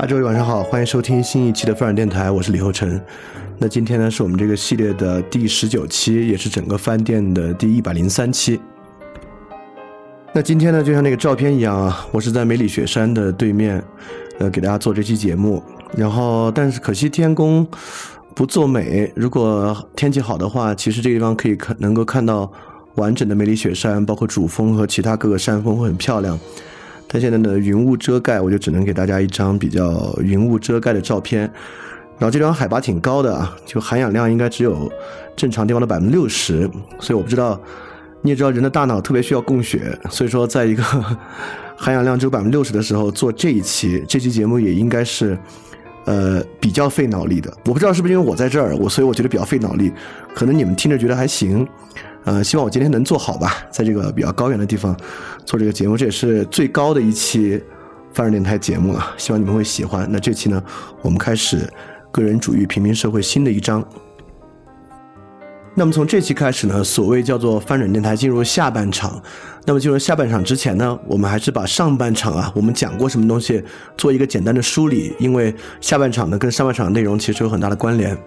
大家晚上好，欢迎收听新一期的翻转电台，我是李厚成。那今天呢，是我们这个系列的第十九期，也是整个饭店的第一百零三期。那今天呢，就像那个照片一样啊，我是在梅里雪山的对面，呃，给大家做这期节目。然后，但是可惜天公不作美，如果天气好的话，其实这个地方可以看，能够看到完整的梅里雪山，包括主峰和其他各个山峰会很漂亮。但现在呢，云雾遮盖，我就只能给大家一张比较云雾遮盖的照片。然后这张海拔挺高的啊，就含氧量应该只有正常地方的百分之六十。所以我不知道，你也知道人的大脑特别需要供血，所以说在一个 含氧量只有百分之六十的时候做这一期这期节目也应该是呃比较费脑力的。我不知道是不是因为我在这儿，我所以我觉得比较费脑力。可能你们听着觉得还行。呃，希望我今天能做好吧，在这个比较高原的地方做这个节目，这也是最高的一期范儿电台节目了，希望你们会喜欢。那这期呢，我们开始个人主义平民社会新的一章。那么从这期开始呢，所谓叫做翻转电台进入下半场。那么进入下半场之前呢，我们还是把上半场啊，我们讲过什么东西做一个简单的梳理，因为下半场呢跟上半场内容其实有很大的关联。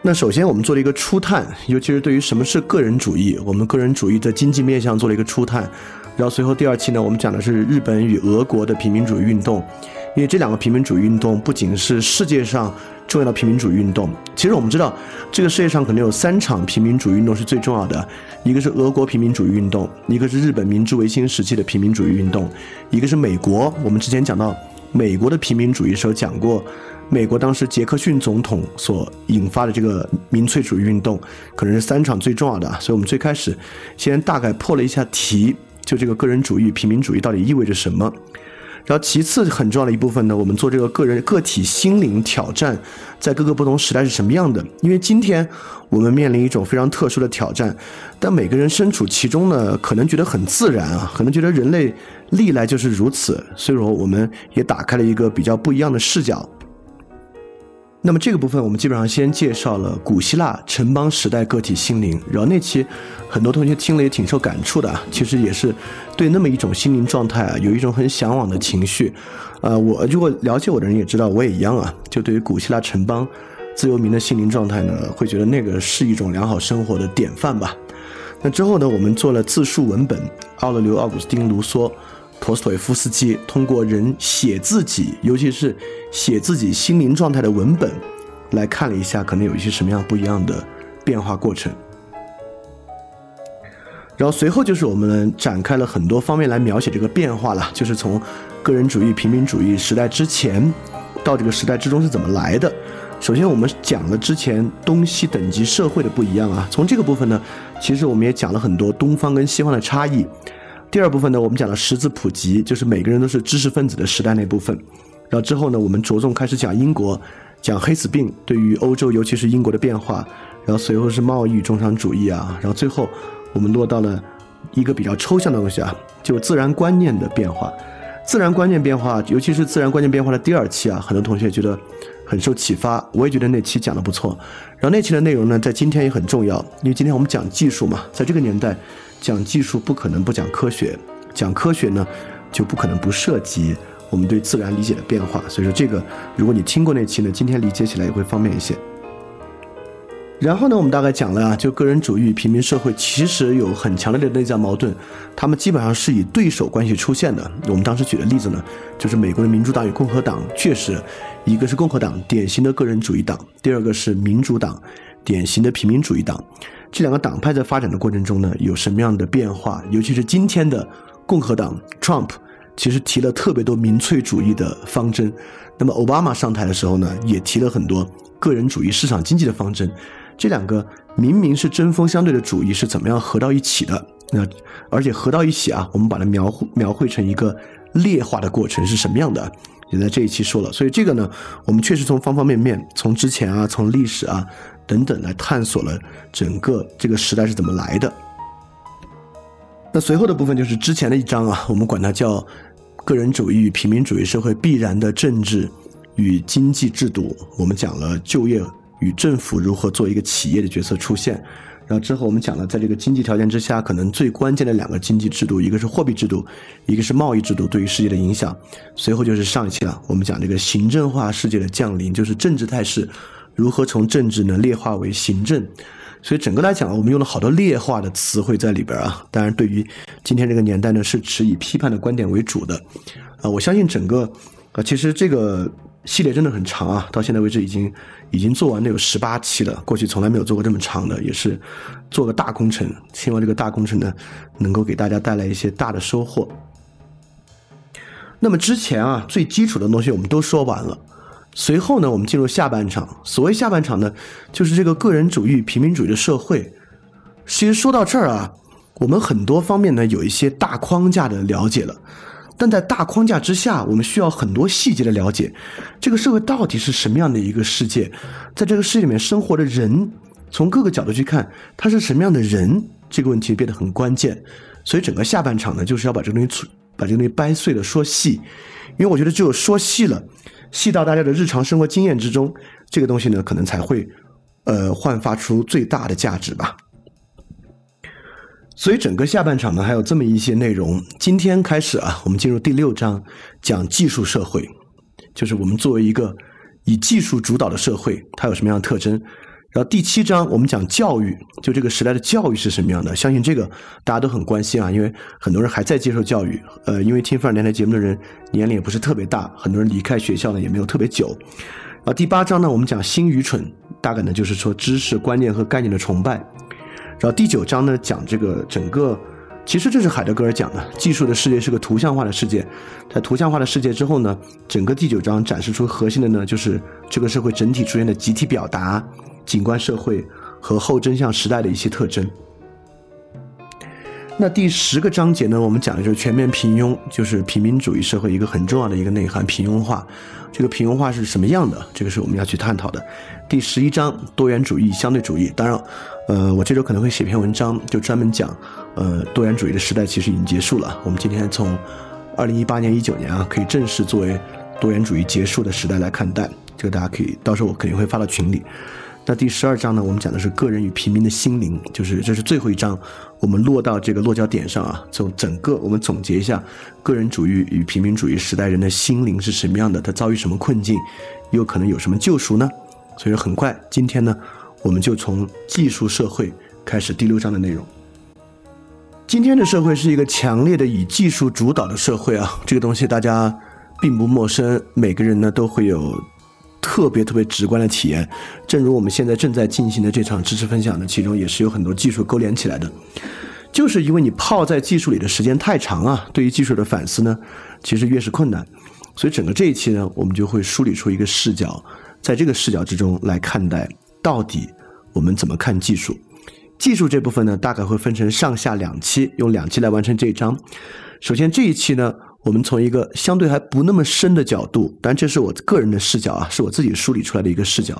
那首先，我们做了一个初探，尤其是对于什么是个人主义，我们个人主义的经济面向做了一个初探。然后随后第二期呢，我们讲的是日本与俄国的平民主义运动，因为这两个平民主义运动不仅是世界上重要的平民主义运动，其实我们知道这个世界上可能有三场平民主义运动是最重要的，一个是俄国平民主义运动，一个是日本明治维新时期的平民主义运动，一个是美国。我们之前讲到美国的平民主义时候讲过。美国当时杰克逊总统所引发的这个民粹主义运动，可能是三场最重要的，所以我们最开始先大概破了一下题，就这个个人主义、平民主义到底意味着什么。然后其次很重要的一部分呢，我们做这个个人个体心灵挑战，在各个不同时代是什么样的？因为今天我们面临一种非常特殊的挑战，但每个人身处其中呢，可能觉得很自然啊，可能觉得人类历来就是如此，所以说我们也打开了一个比较不一样的视角。那么这个部分，我们基本上先介绍了古希腊城邦时代个体心灵，然后那期很多同学听了也挺受感触的，其实也是对那么一种心灵状态啊，有一种很向往的情绪。呃，我如果了解我的人也知道，我也一样啊，就对于古希腊城邦自由民的心灵状态呢，会觉得那个是一种良好生活的典范吧。那之后呢，我们做了自述文本，奥勒留、奥古斯丁、卢梭、陀思妥耶夫斯基，通过人写自己，尤其是写自己心灵状态的文本，来看了一下，可能有一些什么样不一样的变化过程。然后随后就是我们展开了很多方面来描写这个变化了，就是从个人主义、平民主义时代之前，到这个时代之中是怎么来的。首先，我们讲了之前东西等级社会的不一样啊。从这个部分呢，其实我们也讲了很多东方跟西方的差异。第二部分呢，我们讲了识字普及，就是每个人都是知识分子的时代那部分。然后之后呢，我们着重开始讲英国，讲黑死病对于欧洲，尤其是英国的变化。然后随后是贸易与中产主义啊。然后最后我们落到了一个比较抽象的东西啊，就自然观念的变化。自然观念变化，尤其是自然观念变化的第二期啊，很多同学觉得。很受启发，我也觉得那期讲的不错。然后那期的内容呢，在今天也很重要，因为今天我们讲技术嘛，在这个年代讲技术不可能不讲科学，讲科学呢就不可能不涉及我们对自然理解的变化。所以说这个，如果你听过那期呢，今天理解起来也会方便一些。然后呢，我们大概讲了啊，就个人主义与平民社会其实有很强烈的内在矛盾，他们基本上是以对手关系出现的。我们当时举的例子呢，就是美国的民主党与共和党，确实，一个是共和党，典型的个人主义党；第二个是民主党，典型的平民主义党。这两个党派在发展的过程中呢，有什么样的变化？尤其是今天的共和党，Trump 其实提了特别多民粹主义的方针，那么奥巴马上台的时候呢，也提了很多个人主义市场经济的方针。这两个明明是针锋相对的主义是怎么样合到一起的？那而且合到一起啊，我们把它描绘描绘成一个劣化的过程是什么样的？也在这一期说了。所以这个呢，我们确实从方方面面，从之前啊，从历史啊等等来探索了整个这个时代是怎么来的。那随后的部分就是之前的一章啊，我们管它叫个人主义与平民主义社会必然的政治与经济制度。我们讲了就业。与政府如何做一个企业的角色出现，然后之后我们讲了，在这个经济条件之下，可能最关键的两个经济制度，一个是货币制度，一个是贸易制度对于世界的影响。随后就是上一期了，我们讲这个行政化世界的降临，就是政治态势如何从政治呢劣化为行政。所以整个来讲，我们用了好多劣化的词汇在里边啊。当然，对于今天这个年代呢，是持以批判的观点为主的。啊，我相信整个啊，其实这个。系列真的很长啊，到现在为止已经已经做完了有十八期了。过去从来没有做过这么长的，也是做个大工程。希望这个大工程呢，能够给大家带来一些大的收获。那么之前啊，最基础的东西我们都说完了。随后呢，我们进入下半场。所谓下半场呢，就是这个个人主义、平民主义的社会。其实说到这儿啊，我们很多方面呢有一些大框架的了解了。但在大框架之下，我们需要很多细节的了解。这个社会到底是什么样的一个世界？在这个世界里面生活的人，从各个角度去看，他是什么样的人？这个问题变得很关键。所以整个下半场呢，就是要把这个东西把这个东西掰碎了说细。因为我觉得只有说细了，细到大家的日常生活经验之中，这个东西呢，可能才会呃焕发出最大的价值吧。所以整个下半场呢，还有这么一些内容。今天开始啊，我们进入第六章，讲技术社会，就是我们作为一个以技术主导的社会，它有什么样的特征。然后第七章我们讲教育，就这个时代的教育是什么样的。相信这个大家都很关心啊，因为很多人还在接受教育。呃，因为听范儿电台节目的人年龄也不是特别大，很多人离开学校呢也没有特别久。然后，第八章呢，我们讲新愚蠢，大概呢就是说知识观念和概念的崇拜。然后第九章呢，讲这个整个，其实这是海德格尔讲的，技术的世界是个图像化的世界，在图像化的世界之后呢，整个第九章展示出核心的呢，就是这个社会整体出现的集体表达、景观社会和后真相时代的一些特征。那第十个章节呢，我们讲的就是全面平庸，就是平民主义社会一个很重要的一个内涵——平庸化。这个平庸化是什么样的？这个是我们要去探讨的。第十一章多元主义、相对主义。当然，呃，我这周可能会写篇文章，就专门讲，呃，多元主义的时代其实已经结束了。我们今天从二零一八年、一九年啊，可以正式作为多元主义结束的时代来看待。这个大家可以到时候我肯定会发到群里。那第十二章呢？我们讲的是个人与平民的心灵，就是这是最后一章，我们落到这个落脚点上啊。从整个我们总结一下，个人主义与平民主义时代人的心灵是什么样的？他遭遇什么困境？又可能有什么救赎呢？所以说很快，今天呢，我们就从技术社会开始第六章的内容。今天的社会是一个强烈的以技术主导的社会啊，这个东西大家并不陌生，每个人呢都会有特别特别直观的体验。正如我们现在正在进行的这场知识分享呢，其中也是有很多技术勾连起来的。就是因为你泡在技术里的时间太长啊，对于技术的反思呢，其实越是困难。所以整个这一期呢，我们就会梳理出一个视角，在这个视角之中来看待到底我们怎么看技术。技术这部分呢，大概会分成上下两期，用两期来完成这一章。首先这一期呢，我们从一个相对还不那么深的角度，当然这是我个人的视角啊，是我自己梳理出来的一个视角。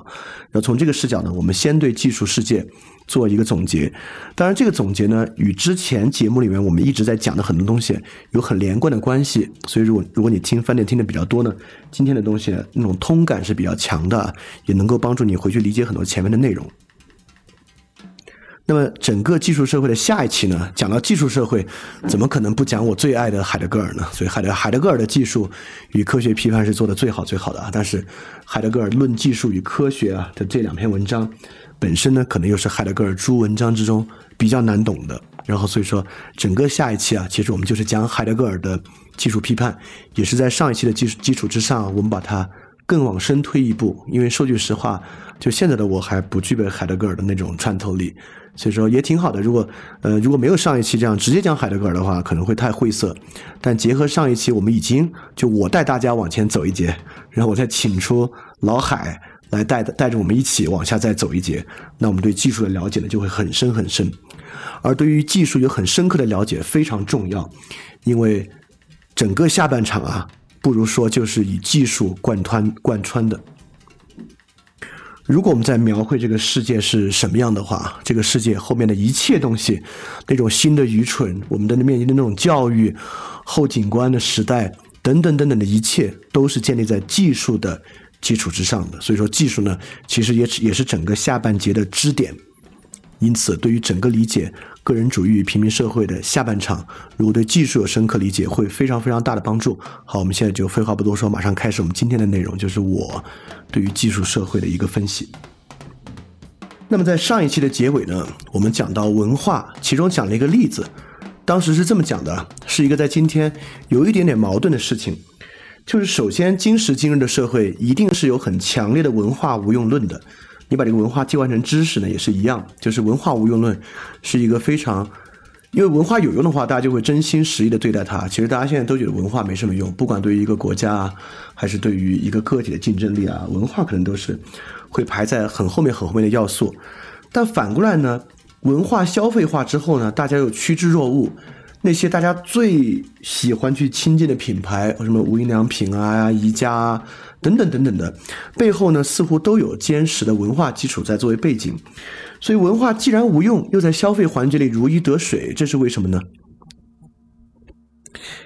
然后从这个视角呢，我们先对技术世界。做一个总结，当然这个总结呢，与之前节目里面我们一直在讲的很多东西有很连贯的关系。所以如果如果你听饭店听的比较多呢，今天的东西呢那种通感是比较强的，也能够帮助你回去理解很多前面的内容。那么整个技术社会的下一期呢，讲到技术社会，怎么可能不讲我最爱的海德格尔呢？所以海德海德格尔的技术与科学批判是做的最好最好的啊。但是海德格尔论技术与科学啊的这两篇文章。本身呢，可能又是海德格尔诸文章之中比较难懂的。然后，所以说整个下一期啊，其实我们就是讲海德格尔的技术批判，也是在上一期的基础基础之上，我们把它更往深推一步。因为说句实话，就现在的我还不具备海德格尔的那种穿透力，所以说也挺好的。如果呃如果没有上一期这样直接讲海德格尔的话，可能会太晦涩。但结合上一期，我们已经就我带大家往前走一节，然后我再请出老海。来带带着我们一起往下再走一节，那我们对技术的了解呢就会很深很深，而对于技术有很深刻的了解非常重要，因为整个下半场啊，不如说就是以技术贯穿贯穿的。如果我们在描绘这个世界是什么样的话，这个世界后面的一切东西，那种新的愚蠢，我们的面临的那种教育，后景观的时代等等等等的一切，都是建立在技术的。基础之上的，所以说技术呢，其实也也是整个下半节的支点。因此，对于整个理解个人主义与平民社会的下半场，如果对技术有深刻理解，会非常非常大的帮助。好，我们现在就废话不多说，马上开始我们今天的内容，就是我对于技术社会。的一个分析。那么在上一期的结尾呢，我们讲到文化，其中讲了一个例子，当时是这么讲的，是一个在今天有一点点矛盾的事情。就是首先，今时今日的社会。一定是有很强烈的文化无用论的。你把这个文化替换成知识呢，也是一样。就是文化无用论是一个非常，因为文化有用的话，大家就会真心实意的对待它。其实大家现在都觉得文化没什么用，不管对于一个国家，还是对于一个个体的竞争力啊，文化可能都是会排在很后面、很后面的要素。但反过来呢，文化消费化之后呢，大家又趋之若鹜。那些大家最喜欢去亲近的品牌，什么无印良品啊、宜家啊等等等等的，背后呢似乎都有坚实的文化基础在作为背景。所以文化既然无用，又在消费环节里如鱼得水，这是为什么呢？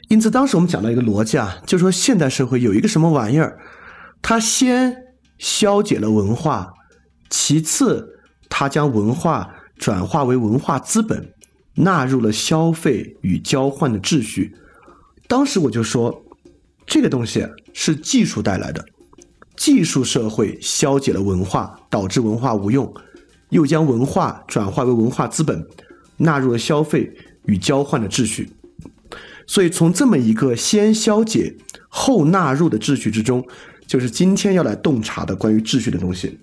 因此，当时我们讲到一个逻辑啊，就说现代社会有一个什么玩意儿，它先消解了文化，其次它将文化转化为文化资本。纳入了消费与交换的秩序，当时我就说，这个东西是技术带来的，技术社会消解了文化，导致文化无用，又将文化转化为文化资本，纳入了消费与交换的秩序。所以从这么一个先消解后纳入的秩序之中，就是今天要来洞察的关于秩序的东西。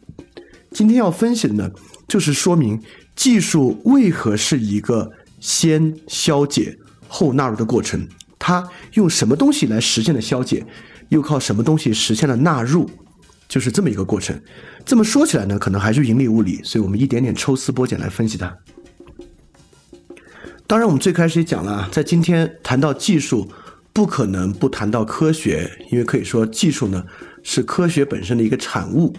今天要分析的呢，就是说明技术为何是一个。先消解后纳入的过程，它用什么东西来实现的消解，又靠什么东西实现了纳入，就是这么一个过程。这么说起来呢，可能还是云里雾里，所以我们一点点抽丝剥茧来分析它。当然，我们最开始也讲了，在今天谈到技术，不可能不谈到科学，因为可以说技术呢是科学本身的一个产物，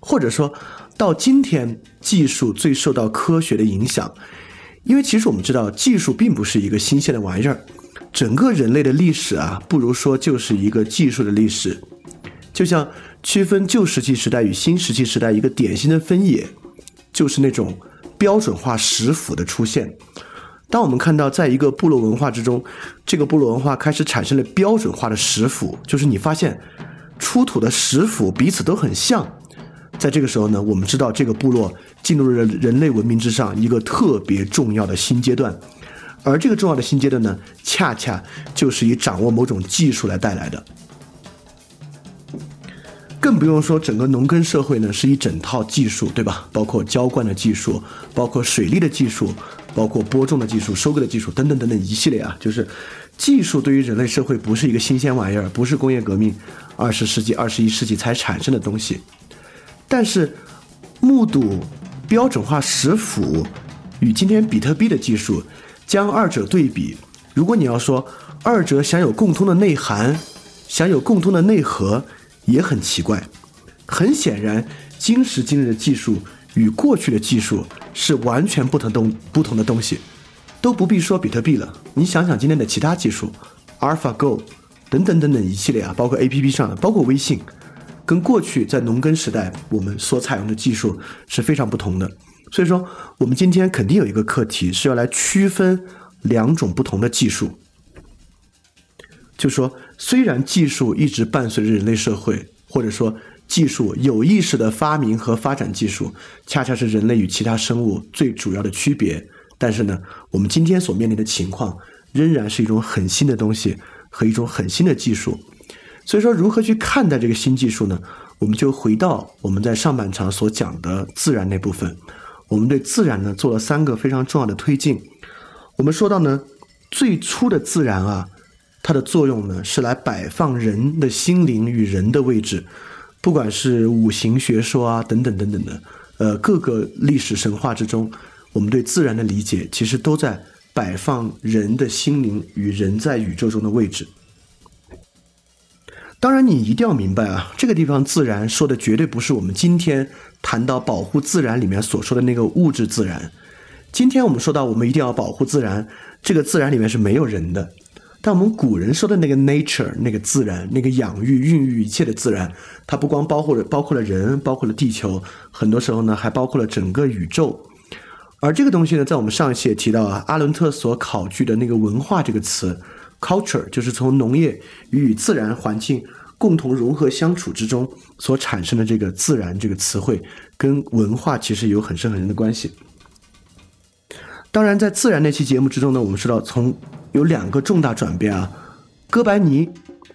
或者说到今天，技术最受到科学的影响。因为其实我们知道，技术并不是一个新鲜的玩意儿，整个人类的历史啊，不如说就是一个技术的历史。就像区分旧石器时代与新石器时代一个典型的分野，就是那种标准化石斧的出现。当我们看到在一个部落文化之中，这个部落文化开始产生了标准化的石斧，就是你发现出土的石斧彼此都很像。在这个时候呢，我们知道这个部落进入了人类文明之上一个特别重要的新阶段，而这个重要的新阶段呢，恰恰就是以掌握某种技术来带来的。更不用说整个农耕社会呢，是一整套技术，对吧？包括浇灌的技术，包括水利的技术，包括播种的技术、收割的技术等等等等一系列啊，就是技术对于人类社会不是一个新鲜玩意儿，不是工业革命二十世纪、二十一世纪才产生的东西。但是目睹标准化食谱与今天比特币的技术，将二者对比，如果你要说二者想有共通的内涵，想有共通的内核。也很奇怪，很显然，今时今日的技术与过去的技术是完全不同东不同的东西，都不必说比特币了。你想想今天的其他技术，AlphaGo 等等等等一系列啊，包括 APP 上的，包括微信，跟过去在农耕时代我们所采用的技术是非常不同的。所以说，我们今天肯定有一个课题是要来区分两种不同的技术。就说，虽然技术一直伴随着人类社会，或者说技术有意识的发明和发展技术，恰恰是人类与其他生物最主要的区别。但是呢，我们今天所面临的情况，仍然是一种很新的东西和一种很新的技术。所以说，如何去看待这个新技术呢？我们就回到我们在上半场所讲的自然那部分。我们对自然呢做了三个非常重要的推进。我们说到呢，最初的自然啊。它的作用呢，是来摆放人的心灵与人的位置，不管是五行学说啊，等等等等的，呃，各个历史神话之中，我们对自然的理解，其实都在摆放人的心灵与人在宇宙中的位置。当然，你一定要明白啊，这个地方自然说的绝对不是我们今天谈到保护自然里面所说的那个物质自然。今天我们说到，我们一定要保护自然，这个自然里面是没有人的。但我们古人说的那个 nature，那个自然，那个养育、孕育一切的自然，它不光包括了包括了人，包括了地球，很多时候呢还包括了整个宇宙。而这个东西呢，在我们上一期也提到啊，阿伦特所考据的那个文化这个词，culture，就是从农业与自然环境共同融合相处之中所产生的这个自然这个词汇，跟文化其实有很深很深的关系。当然，在自然那期节目之中呢，我们说到从有两个重大转变啊，哥白尼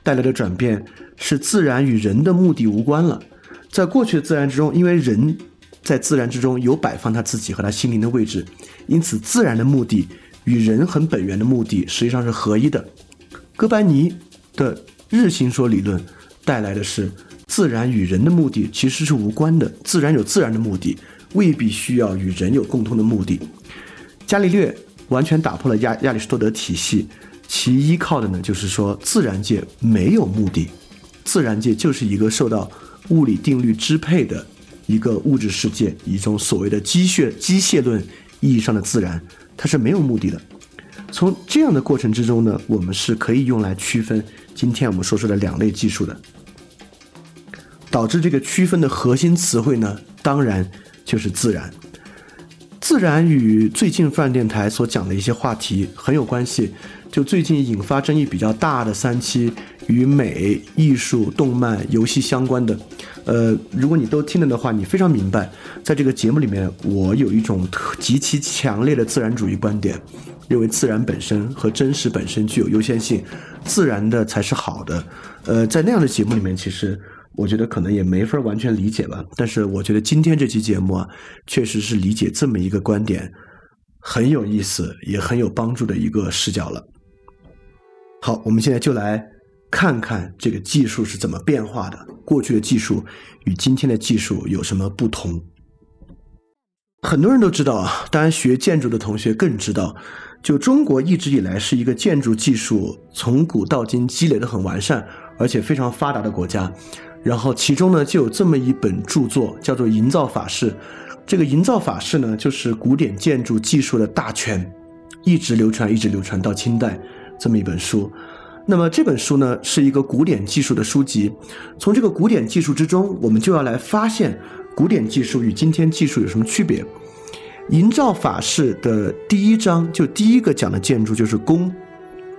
带来的转变是自然与人的目的无关了。在过去的自然之中，因为人在自然之中有摆放他自己和他心灵的位置，因此自然的目的与人很本源的目的实际上是合一的。哥白尼的日心说理论带来的是自然与人的目的其实是无关的，自然有自然的目的，未必需要与人有共同的目的。伽利略。完全打破了亚亚里士多德体系，其依靠的呢，就是说自然界没有目的，自然界就是一个受到物理定律支配的一个物质世界，一种所谓的机械机械论意义上的自然，它是没有目的的。从这样的过程之中呢，我们是可以用来区分今天我们说出的两类技术的，导致这个区分的核心词汇呢，当然就是自然。自然与最近泛电台所讲的一些话题很有关系。就最近引发争议比较大的三期与美、艺术、动漫、游戏相关的，呃，如果你都听了的话，你非常明白，在这个节目里面，我有一种极其强烈的自然主义观点，认为自然本身和真实本身具有优先性，自然的才是好的。呃，在那样的节目里面，其实。我觉得可能也没法完全理解吧，但是我觉得今天这期节目啊，确实是理解这么一个观点很有意思，也很有帮助的一个视角了。好，我们现在就来看看这个技术是怎么变化的，过去的技术与今天的技术有什么不同。很多人都知道啊，当然学建筑的同学更知道，就中国一直以来是一个建筑技术从古到今积累的很完善，而且非常发达的国家。然后其中呢，就有这么一本著作，叫做《营造法式》。这个《营造法式》呢，就是古典建筑技术的大全，一直流传，一直流传到清代这么一本书。那么这本书呢，是一个古典技术的书籍。从这个古典技术之中，我们就要来发现古典技术与今天技术有什么区别。《营造法式》的第一章就第一个讲的建筑就是宫，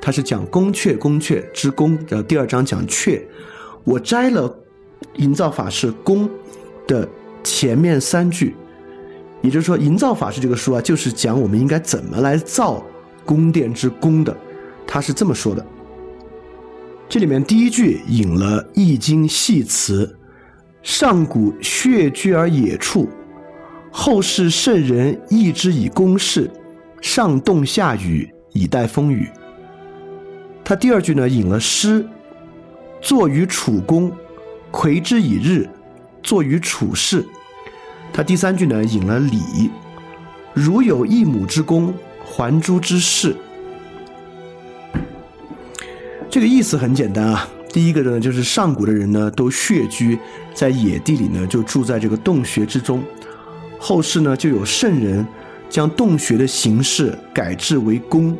它是讲宫阙，宫阙之宫。然后第二章讲阙，我摘了。营造法式宫的前面三句，也就是说，营造法式这个书啊，就是讲我们应该怎么来造宫殿之宫的，他是这么说的。这里面第一句引了《易经》系辞：“上古穴居而野处，后世圣人易之以公事，上冻下雨，以待风雨。”他第二句呢引了诗：“坐于楚宫，魁之以日，坐于处室。”他第三句呢引了礼：“如有一亩之功，还诸之事。”这个意思很简单啊。第一个呢，就是上古的人呢都穴居在野地里呢，就住在这个洞穴之中。后世呢就有圣人将洞穴的形式改制为宫，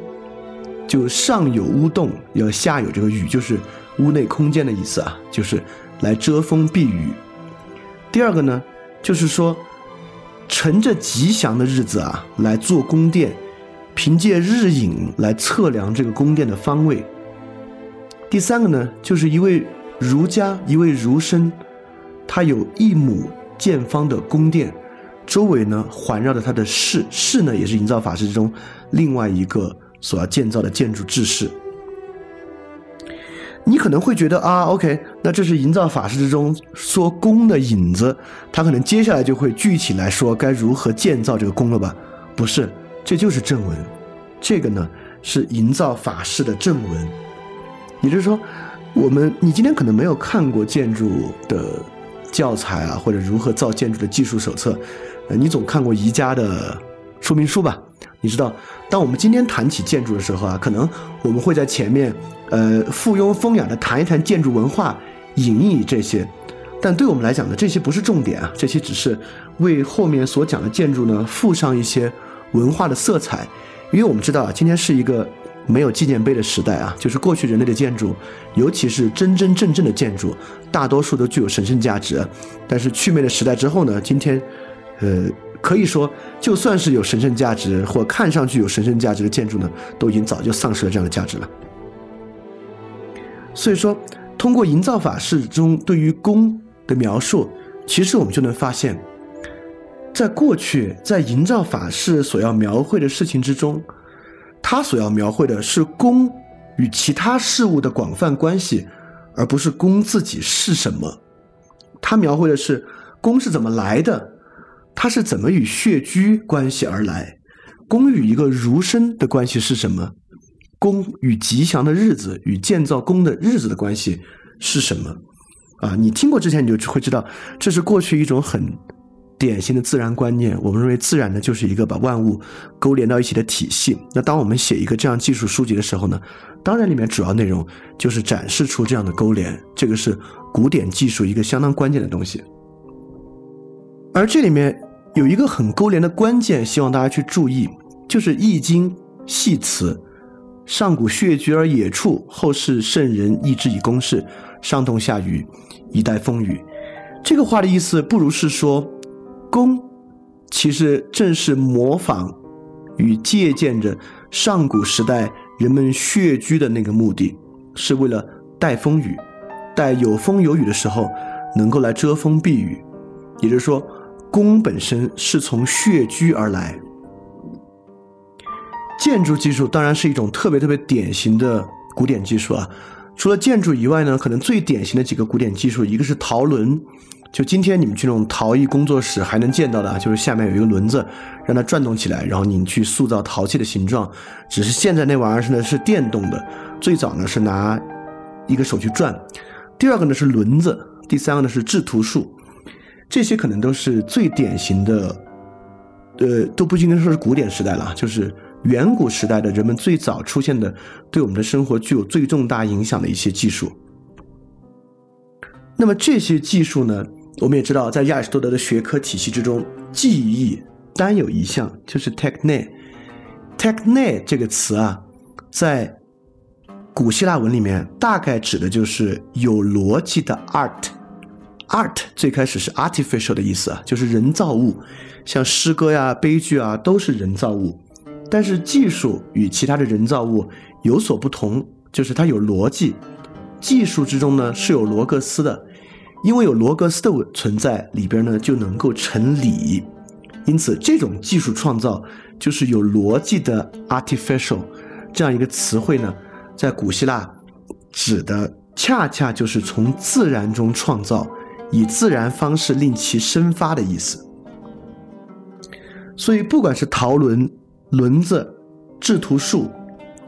就上有屋洞，要下有这个雨，就是屋内空间的意思啊，就是来遮风避雨。第二个呢，就是说乘着吉祥的日子啊来做宫殿，凭借日影来测量这个宫殿的方位。第三个呢，就是一位儒家，一位儒生，他有一亩见方的宫殿，周围呢环绕着他的室，室呢也是营造法式之中另外一个所要建造的建筑制式。你可能会觉得啊，OK，那这是营造法式之中说宫的影子，他可能接下来就会具体来说该如何建造这个宫了吧？不是，这就是正文，这个呢是营造法式的正文。也就是说，我们你今天可能没有看过建筑的教材啊，或者如何造建筑的技术手册，呃，你总看过宜家的说明书吧？你知道，当我们今天谈起建筑的时候啊，可能我们会在前面，呃，附庸风雅的谈一谈建筑文化，隐逸这些，但对我们来讲呢，这些不是重点啊，这些只是为后面所讲的建筑呢附上一些文化的色彩，因为我们知道啊，今天是一个。没有纪念碑的时代啊，就是过去人类的建筑，尤其是真真正正的建筑，大多数都具有神圣价值。但是祛魅的时代之后呢，今天，呃，可以说就算是有神圣价值或看上去有神圣价值的建筑呢，都已经早就丧失了这样的价值了。所以说，通过营造法式中对于宫的描述，其实我们就能发现，在过去在营造法式所要描绘的事情之中。他所要描绘的是宫与其他事物的广泛关系，而不是宫自己是什么。他描绘的是宫是怎么来的，它是怎么与穴居关系而来，宫与一个儒生的关系是什么，宫与吉祥的日子与建造宫的日子的关系是什么？啊，你听过之前你就会知道，这是过去一种很。典型的自然观念，我们认为自然呢就是一个把万物勾连到一起的体系。那当我们写一个这样技术书籍的时候呢，当然里面主要内容就是展示出这样的勾连，这个是古典技术一个相当关键的东西。而这里面有一个很勾连的关键，希望大家去注意，就是《易经》系辞：“上古穴居而野处，后世圣人易之以公事，上冻下雨，以待风雨。”这个话的意思不如是说。宫，其实正是模仿与借鉴着上古时代人们穴居的那个目的，是为了待风雨，待有风有雨的时候能够来遮风避雨。也就是说，弓本身是从穴居而来。建筑技术当然是一种特别特别典型的古典技术啊。除了建筑以外呢，可能最典型的几个古典技术，一个是陶轮。就今天你们去那种陶艺工作室还能见到的啊，就是下面有一个轮子，让它转动起来，然后你去塑造陶器的形状。只是现在那玩意儿是呢是电动的，最早呢是拿一个手去转。第二个呢是轮子，第三个呢是制图术，这些可能都是最典型的，呃，都不应该说是古典时代了，就是远古时代的人们最早出现的，对我们的生活具有最重大影响的一些技术。那么这些技术呢？我们也知道，在亚里士多德的学科体系之中，技艺单有一项，就是 techne。techne 这个词啊，在古希腊文里面，大概指的就是有逻辑的 art。Art 最开始是 artificial 的意思啊，就是人造物，像诗歌呀、悲剧啊，都是人造物。但是技术与其他的人造物有所不同，就是它有逻辑。技术之中呢，是有罗格斯的。因为有罗格斯的存在，里边呢就能够成理，因此这种技术创造就是有逻辑的 artificial，这样一个词汇呢，在古希腊指的恰恰就是从自然中创造，以自然方式令其生发的意思。所以，不管是陶轮、轮子、制图术，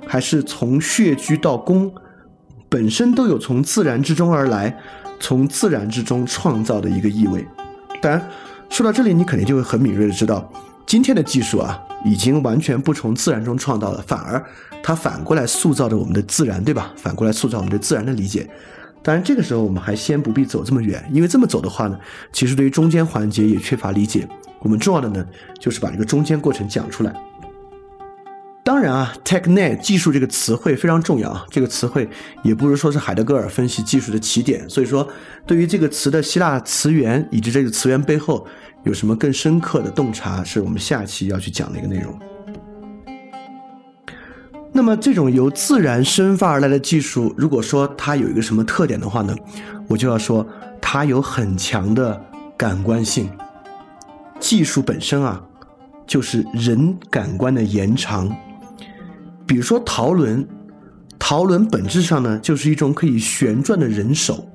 还是从穴居到弓，本身都有从自然之中而来，从自然之中创造的一个意味。当然，说到这里，你肯定就会很敏锐的知道，今天的技术啊，已经完全不从自然中创造了，反而它反过来塑造着我们的自然，对吧？反过来塑造我们对自然的理解。当然，这个时候我们还先不必走这么远，因为这么走的话呢，其实对于中间环节也缺乏理解。我们重要的呢，就是把这个中间过程讲出来。当然啊，techne 技术这个词汇非常重要啊，这个词汇也不是说是海德格尔分析技术的起点。所以说，对于这个词的希腊词源以及这个词源背后有什么更深刻的洞察，是我们下期要去讲的一个内容。那么，这种由自然生发而来的技术，如果说它有一个什么特点的话呢，我就要说它有很强的感官性。技术本身啊，就是人感官的延长。比如说陶轮，陶轮本质上呢，就是一种可以旋转的人手。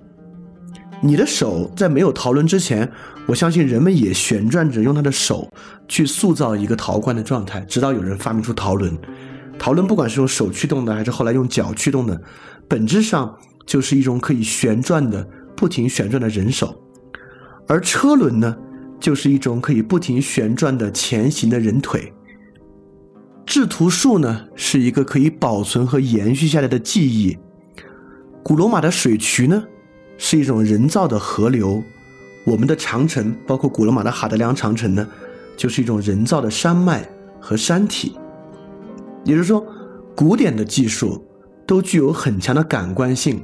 你的手在没有陶轮之前，我相信人们也旋转着，用他的手去塑造一个陶罐的状态，直到有人发明出陶轮。陶轮不管是用手驱动的，还是后来用脚驱动的，本质上就是一种可以旋转的、不停旋转的人手。而车轮呢？就是一种可以不停旋转的前行的人腿。制图术呢，是一个可以保存和延续下来的记忆。古罗马的水渠呢，是一种人造的河流。我们的长城，包括古罗马的哈德良长城呢，就是一种人造的山脉和山体。也就是说，古典的技术都具有很强的感官性，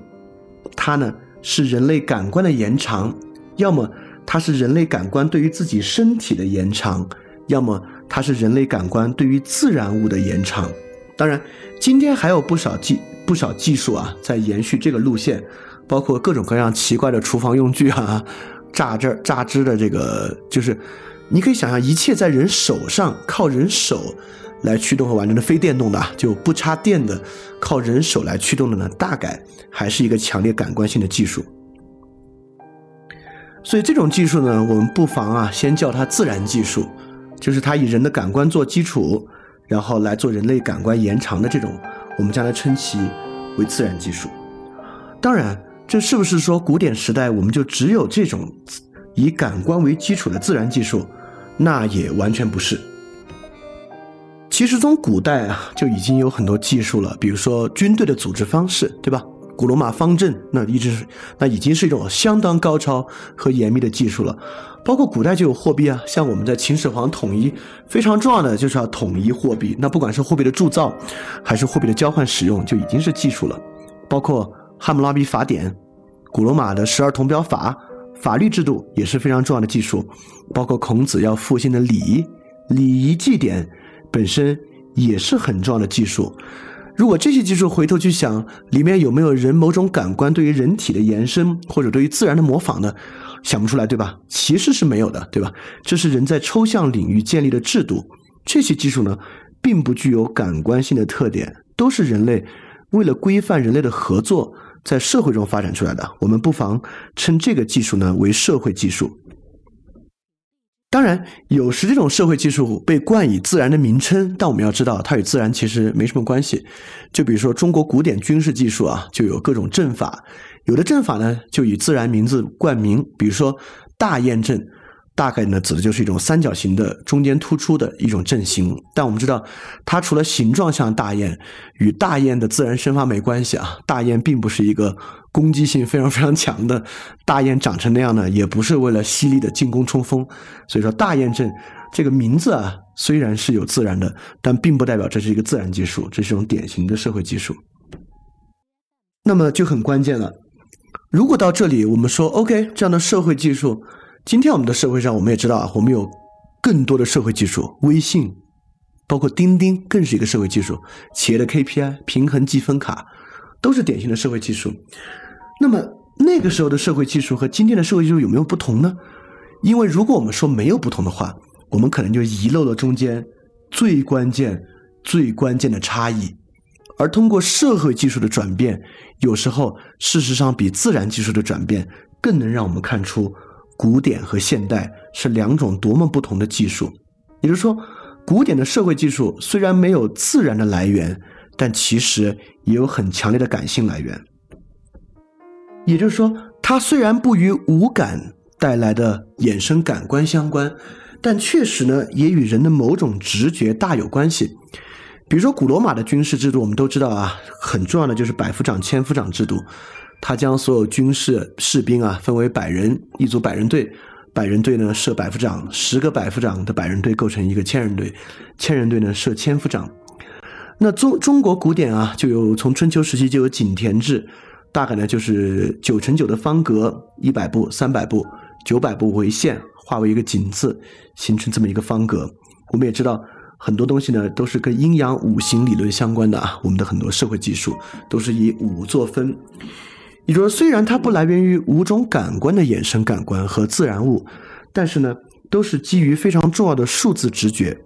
它呢是人类感官的延长，要么。它是人类感官对于自己身体的延长，要么它是人类感官对于自然物的延长。当然，今天还有不少技不少技术啊，在延续这个路线，包括各种各样奇怪的厨房用具啊，榨汁榨汁的这个，就是你可以想象，一切在人手上靠人手来驱动和完成的非电动的，就不插电的，靠人手来驱动的呢，大概还是一个强烈感官性的技术。所以这种技术呢，我们不妨啊，先叫它自然技术，就是它以人的感官做基础，然后来做人类感官延长的这种，我们将来称其为自然技术。当然，这是不是说古典时代我们就只有这种以感官为基础的自然技术？那也完全不是。其实从古代啊就已经有很多技术了，比如说军队的组织方式，对吧？古罗马方阵，那一直是，那已经是一种相当高超和严密的技术了。包括古代就有货币啊，像我们在秦始皇统一，非常重要的就是要统一货币。那不管是货币的铸造，还是货币的交换使用，就已经是技术了。包括汉谟拉比法典，古罗马的十二铜表法，法律制度也是非常重要的技术。包括孔子要复兴的礼，礼仪祭典本身也是很重要的技术。如果这些技术回头去想，里面有没有人某种感官对于人体的延伸，或者对于自然的模仿呢？想不出来，对吧？其实是没有的，对吧？这是人在抽象领域建立的制度。这些技术呢，并不具有感官性的特点，都是人类为了规范人类的合作，在社会中发展出来的。我们不妨称这个技术呢为社会技术。当然，有时这种社会技术被冠以自然的名称，但我们要知道，它与自然其实没什么关系。就比如说中国古典军事技术啊，就有各种阵法，有的阵法呢就以自然名字冠名，比如说大雁阵。大概呢，指的就是一种三角形的中间突出的一种阵型。但我们知道，它除了形状像大雁，与大雁的自然生发没关系啊。大雁并不是一个攻击性非常非常强的大雁，长成那样呢，也不是为了犀利的进攻冲锋。所以说，大雁阵这个名字啊，虽然是有自然的，但并不代表这是一个自然技术，这是一种典型的社会技术。那么就很关键了。如果到这里我们说 OK，这样的社会技术。今天我们的社会上，我们也知道啊，我们有更多的社会技术，微信，包括钉钉，更是一个社会技术。企业的 KPI、平衡积分卡，都是典型的社会技术。那么那个时候的社会技术和今天的社会技术有没有不同呢？因为如果我们说没有不同的话，我们可能就遗漏了中间最关键、最关键的差异。而通过社会技术的转变，有时候事实上比自然技术的转变更能让我们看出古典和现代是两种多么不同的技术。也就是说，古典的社会技术虽然没有自然的来源，但其实也有很强烈的感性来源。也就是说，它虽然不与五感带来的衍生感官相关，但确实呢，也与人的某种直觉大有关系。比如说，古罗马的军事制度，我们都知道啊，很重要的就是百夫长、千夫长制度。他将所有军事士兵啊分为百人一组百人队，百人队呢设百夫长，十个百夫长的百人队构成一个千人队，千人队呢设千夫长。那中中国古典啊，就有从春秋时期就有井田制，大概呢就是九乘九的方格，一百步、三百步、九百步为线，画为一个井字，形成这么一个方格。我们也知道。很多东西呢，都是跟阴阳五行理论相关的啊。我们的很多社会技术都是以五作分。也就是说，虽然它不来源于五种感官的衍生感官和自然物，但是呢，都是基于非常重要的数字直觉。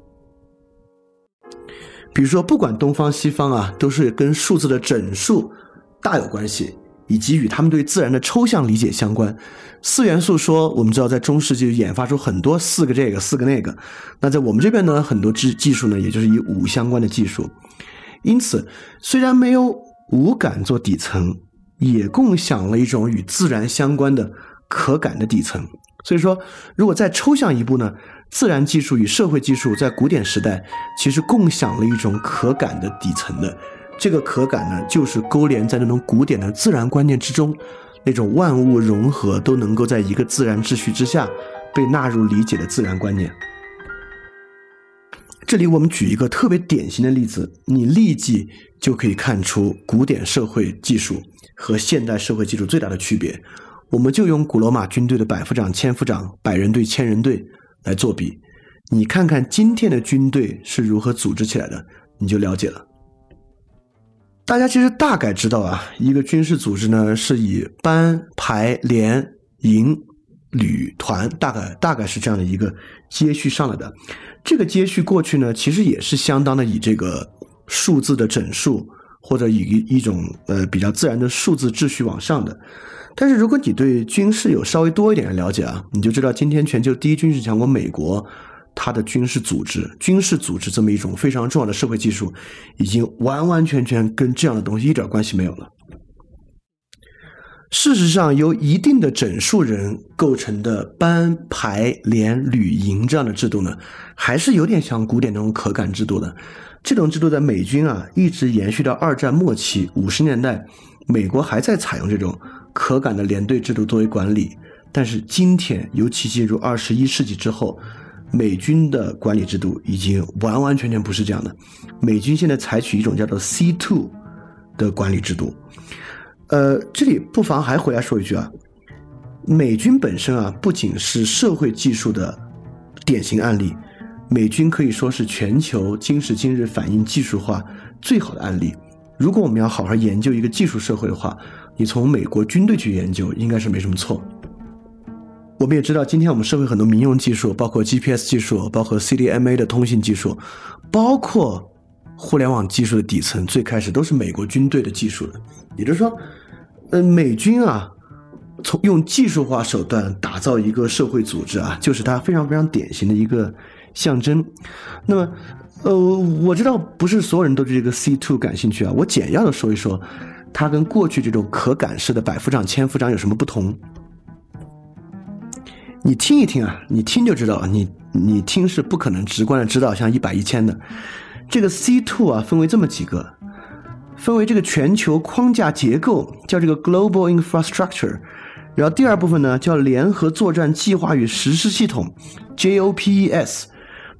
比如说，不管东方西方啊，都是跟数字的整数大有关系。以及与他们对自然的抽象理解相关，四元素说，我们知道在中世纪演发出很多四个这个四个那个，那在我们这边呢，很多技技术呢，也就是以五相关的技术。因此，虽然没有五感做底层，也共享了一种与自然相关的可感的底层。所以说，如果再抽象一步呢，自然技术与社会技术在古典时代其实共享了一种可感的底层的。这个可感呢，就是勾连在那种古典的自然观念之中，那种万物融合都能够在一个自然秩序之下被纳入理解的自然观念。这里我们举一个特别典型的例子，你立即就可以看出古典社会技术和现代社会技术最大的区别。我们就用古罗马军队的百夫长、千夫长、百人队、千人队来作比，你看看今天的军队是如何组织起来的，你就了解了。大家其实大概知道啊，一个军事组织呢是以班、排、连、营、旅、团，大概大概是这样的一个接续上来的。这个接续过去呢，其实也是相当的以这个数字的整数或者以一种呃比较自然的数字秩序往上的。但是如果你对军事有稍微多一点的了解啊，你就知道今天全球第一军事强国美国。它的军事组织、军事组织这么一种非常重要的社会技术，已经完完全全跟这样的东西一点关系没有了。事实上，由一定的整数人构成的班、排、连、旅、营这样的制度呢，还是有点像古典那种可感制度的。这种制度在美军啊，一直延续到二战末期，五十年代，美国还在采用这种可感的连队制度作为管理。但是今天，尤其进入二十一世纪之后。美军的管理制度已经完完全全不是这样的。美军现在采取一种叫做 C two 的管理制度。呃，这里不妨还回来说一句啊，美军本身啊，不仅是社会技术的典型案例，美军可以说是全球今时今日反映技术化最好的案例。如果我们要好好研究一个技术社会的话，你从美国军队去研究，应该是没什么错。我们也知道，今天我们社会很多民用技术，包括 GPS 技术，包括 CDMA 的通信技术，包括互联网技术的底层，最开始都是美国军队的技术的。也就是说，呃，美军啊，从用技术化手段打造一个社会组织啊，就是它非常非常典型的一个象征。那么，呃，我知道不是所有人都对这个 C two 感兴趣啊，我简要的说一说，它跟过去这种可感式的百夫长、千夫长有什么不同。你听一听啊，你听就知道，你你听是不可能直观的知道像一百一千的。这个 C two 啊，分为这么几个，分为这个全球框架结构，叫这个 Global Infrastructure。然后第二部分呢，叫联合作战计划与实施系统，JOPES。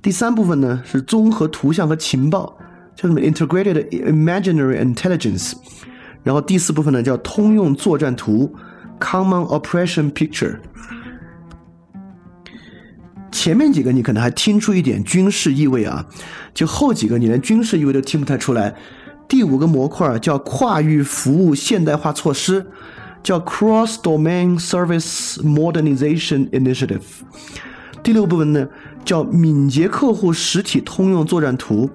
第三部分呢，是综合图像和情报，叫什么 Integrated Imaginary Intelligence。然后第四部分呢，叫通用作战图，Common Operation Picture。前面几个你可能还听出一点军事意味啊，就后几个你连军事意味都听不太出来。第五个模块叫跨域服务现代化措施，叫 Cross Domain Service Modernization Initiative。第六部分呢叫敏捷客户实体通用作战图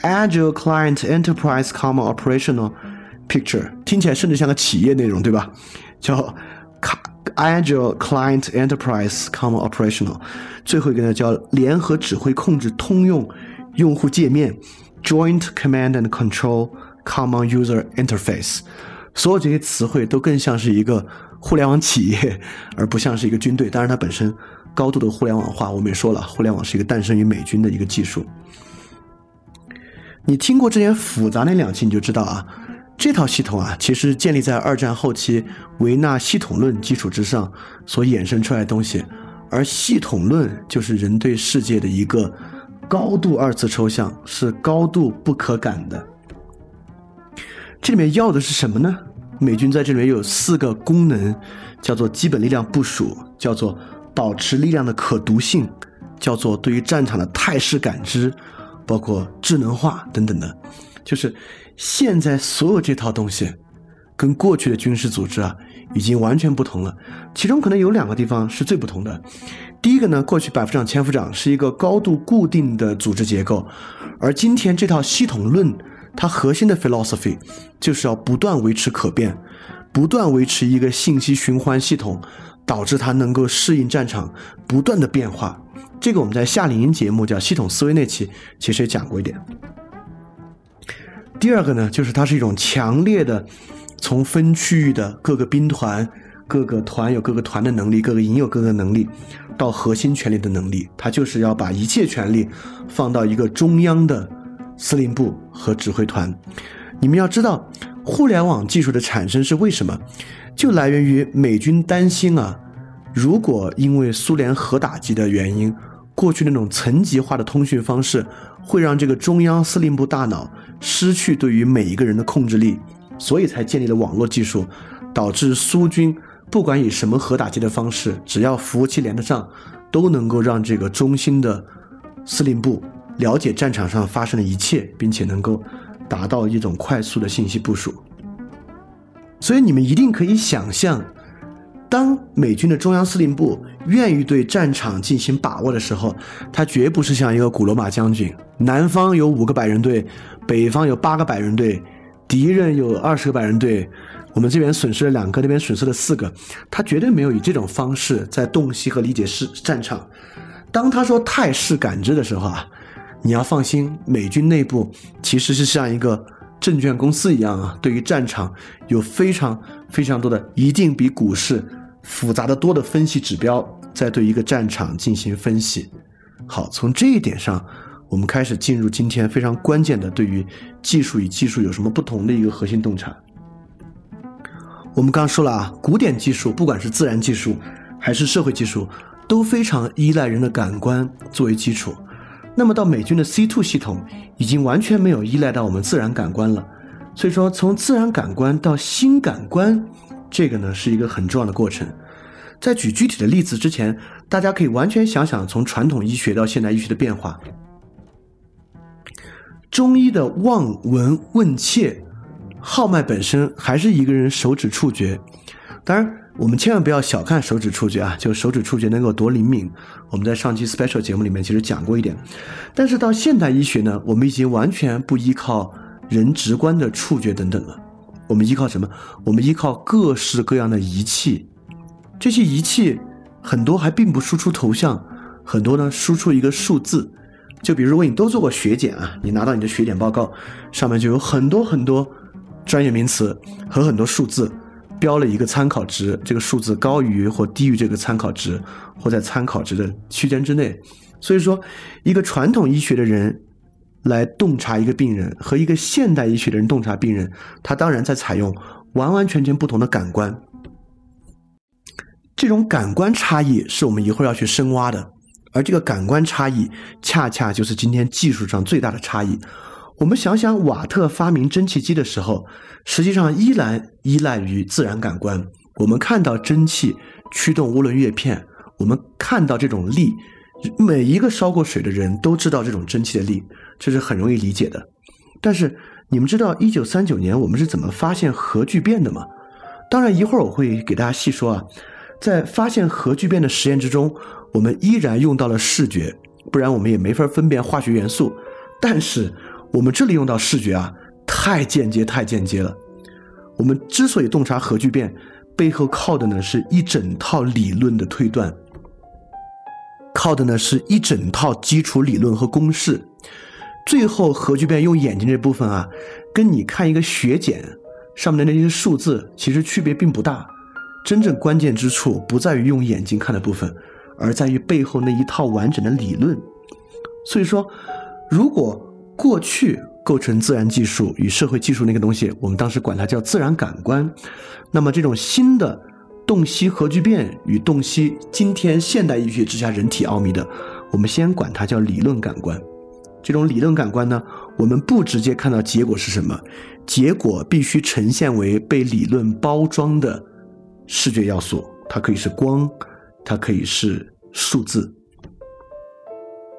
Agile Client Enterprise Common Operational Picture，听起来甚至像个企业内容，对吧？叫卡 Agile Client Enterprise Common Operational，最后一个呢叫联合指挥控制通用用户界面 Joint Command and Control Common User Interface。所有这些词汇都更像是一个互联网企业，而不像是一个军队。当然，它本身高度的互联网化，我们也说了，互联网是一个诞生于美军的一个技术。你听过之前复杂那两期，你就知道啊，这套系统啊，其实建立在二战后期维纳系统论基础之上所衍生出来的东西。而系统论就是人对世界的一个高度二次抽象，是高度不可感的。这里面要的是什么呢？美军在这里面有四个功能，叫做基本力量部署，叫做保持力量的可读性，叫做对于战场的态势感知，包括智能化等等的。就是现在所有这套东西，跟过去的军事组织啊，已经完全不同了。其中可能有两个地方是最不同的。第一个呢，过去百夫长、千夫长是一个高度固定的组织结构，而今天这套系统论。它核心的 philosophy 就是要不断维持可变，不断维持一个信息循环系统，导致它能够适应战场不断的变化。这个我们在夏令营节目叫系统思维那期其实也讲过一点。第二个呢，就是它是一种强烈的从分区域的各个兵团、各个团有各个团的能力，各个营有各个能力，到核心权力的能力，它就是要把一切权力放到一个中央的。司令部和指挥团，你们要知道，互联网技术的产生是为什么？就来源于美军担心啊，如果因为苏联核打击的原因，过去那种层级化的通讯方式会让这个中央司令部大脑失去对于每一个人的控制力，所以才建立了网络技术，导致苏军不管以什么核打击的方式，只要服务器连得上，都能够让这个中心的司令部。了解战场上发生的一切，并且能够达到一种快速的信息部署。所以你们一定可以想象，当美军的中央司令部愿意对战场进行把握的时候，他绝不是像一个古罗马将军，南方有五个百人队，北方有八个百人队，敌人有二十个百人队，我们这边损失了两个，那边损失了四个，他绝对没有以这种方式在洞悉和理解是战场。当他说态势感知的时候啊。你要放心，美军内部其实是像一个证券公司一样啊，对于战场有非常非常多的，一定比股市复杂的多的分析指标，在对一个战场进行分析。好，从这一点上，我们开始进入今天非常关键的对于技术与技术有什么不同的一个核心洞察。我们刚说了啊，古典技术不管是自然技术还是社会技术，都非常依赖人的感官作为基础。那么到美军的 C two 系统已经完全没有依赖到我们自然感官了，所以说从自然感官到新感官，这个呢是一个很重要的过程。在举具体的例子之前，大家可以完全想想从传统医学到现代医学的变化。中医的望闻问切，号脉本身还是一个人手指触觉，当然。我们千万不要小看手指触觉啊！就手指触觉能够多灵敏，我们在上期 special 节目里面其实讲过一点。但是到现代医学呢，我们已经完全不依靠人直观的触觉等等了。我们依靠什么？我们依靠各式各样的仪器。这些仪器很多还并不输出头像，很多呢输出一个数字。就比如如果你都做过血检啊，你拿到你的血检报告，上面就有很多很多专业名词和很多数字。标了一个参考值，这个数字高于或低于这个参考值，或在参考值的区间之内。所以说，一个传统医学的人来洞察一个病人，和一个现代医学的人洞察病人，他当然在采用完完全全不同的感官。这种感官差异是我们一会儿要去深挖的，而这个感官差异恰恰就是今天技术上最大的差异。我们想想，瓦特发明蒸汽机的时候，实际上依然依赖于自然感官。我们看到蒸汽驱动涡轮叶片，我们看到这种力，每一个烧过水的人都知道这种蒸汽的力，这是很容易理解的。但是，你们知道一九三九年我们是怎么发现核聚变的吗？当然，一会儿我会给大家细说啊。在发现核聚变的实验之中，我们依然用到了视觉，不然我们也没法分辨化学元素。但是，我们这里用到视觉啊，太间接，太间接了。我们之所以洞察核聚变，背后靠的呢是一整套理论的推断，靠的呢是一整套基础理论和公式。最后核聚变用眼睛这部分啊，跟你看一个血检上面的那些数字，其实区别并不大。真正关键之处不在于用眼睛看的部分，而在于背后那一套完整的理论。所以说，如果过去构成自然技术与社会技术那个东西，我们当时管它叫自然感官，那么这种新的洞悉核聚变与洞悉今天现代医学之下人体奥秘的，我们先管它叫理论感官。这种理论感官呢，我们不直接看到结果是什么，结果必须呈现为被理论包装的。视觉要素，它可以是光，它可以是数字。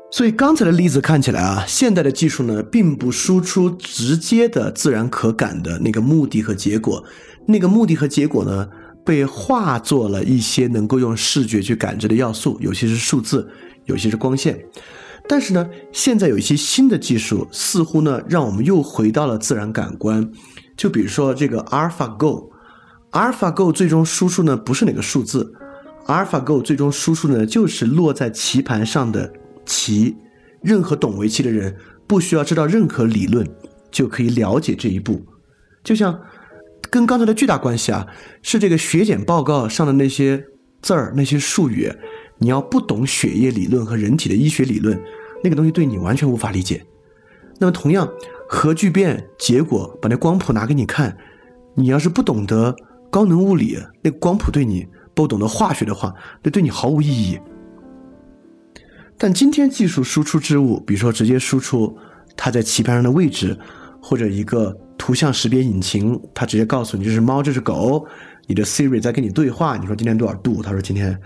所以刚才的例子看起来啊，现代的技术呢，并不输出直接的自然可感的那个目的和结果，那个目的和结果呢，被化作了一些能够用视觉去感知的要素，有些是数字，有些是光线。但是呢，现在有一些新的技术，似乎呢，让我们又回到了自然感官。就比如说这个 AlphaGo。AlphaGo 最终输出呢不是哪个数字，AlphaGo 最终输出呢就是落在棋盘上的棋。任何懂围棋的人不需要知道任何理论就可以了解这一步。就像跟刚才的巨大关系啊，是这个血检报告上的那些字儿、那些术语，你要不懂血液理论和人体的医学理论，那个东西对你完全无法理解。那么同样，核聚变结果把那光谱拿给你看，你要是不懂得。高能物理那光谱对你不懂得化学的话，那对你毫无意义。但今天技术输出之物，比如说直接输出它在棋盘上的位置，或者一个图像识别引擎，它直接告诉你这是猫，这是狗。你的 Siri 在跟你对话，你说今天多少度？他说今天，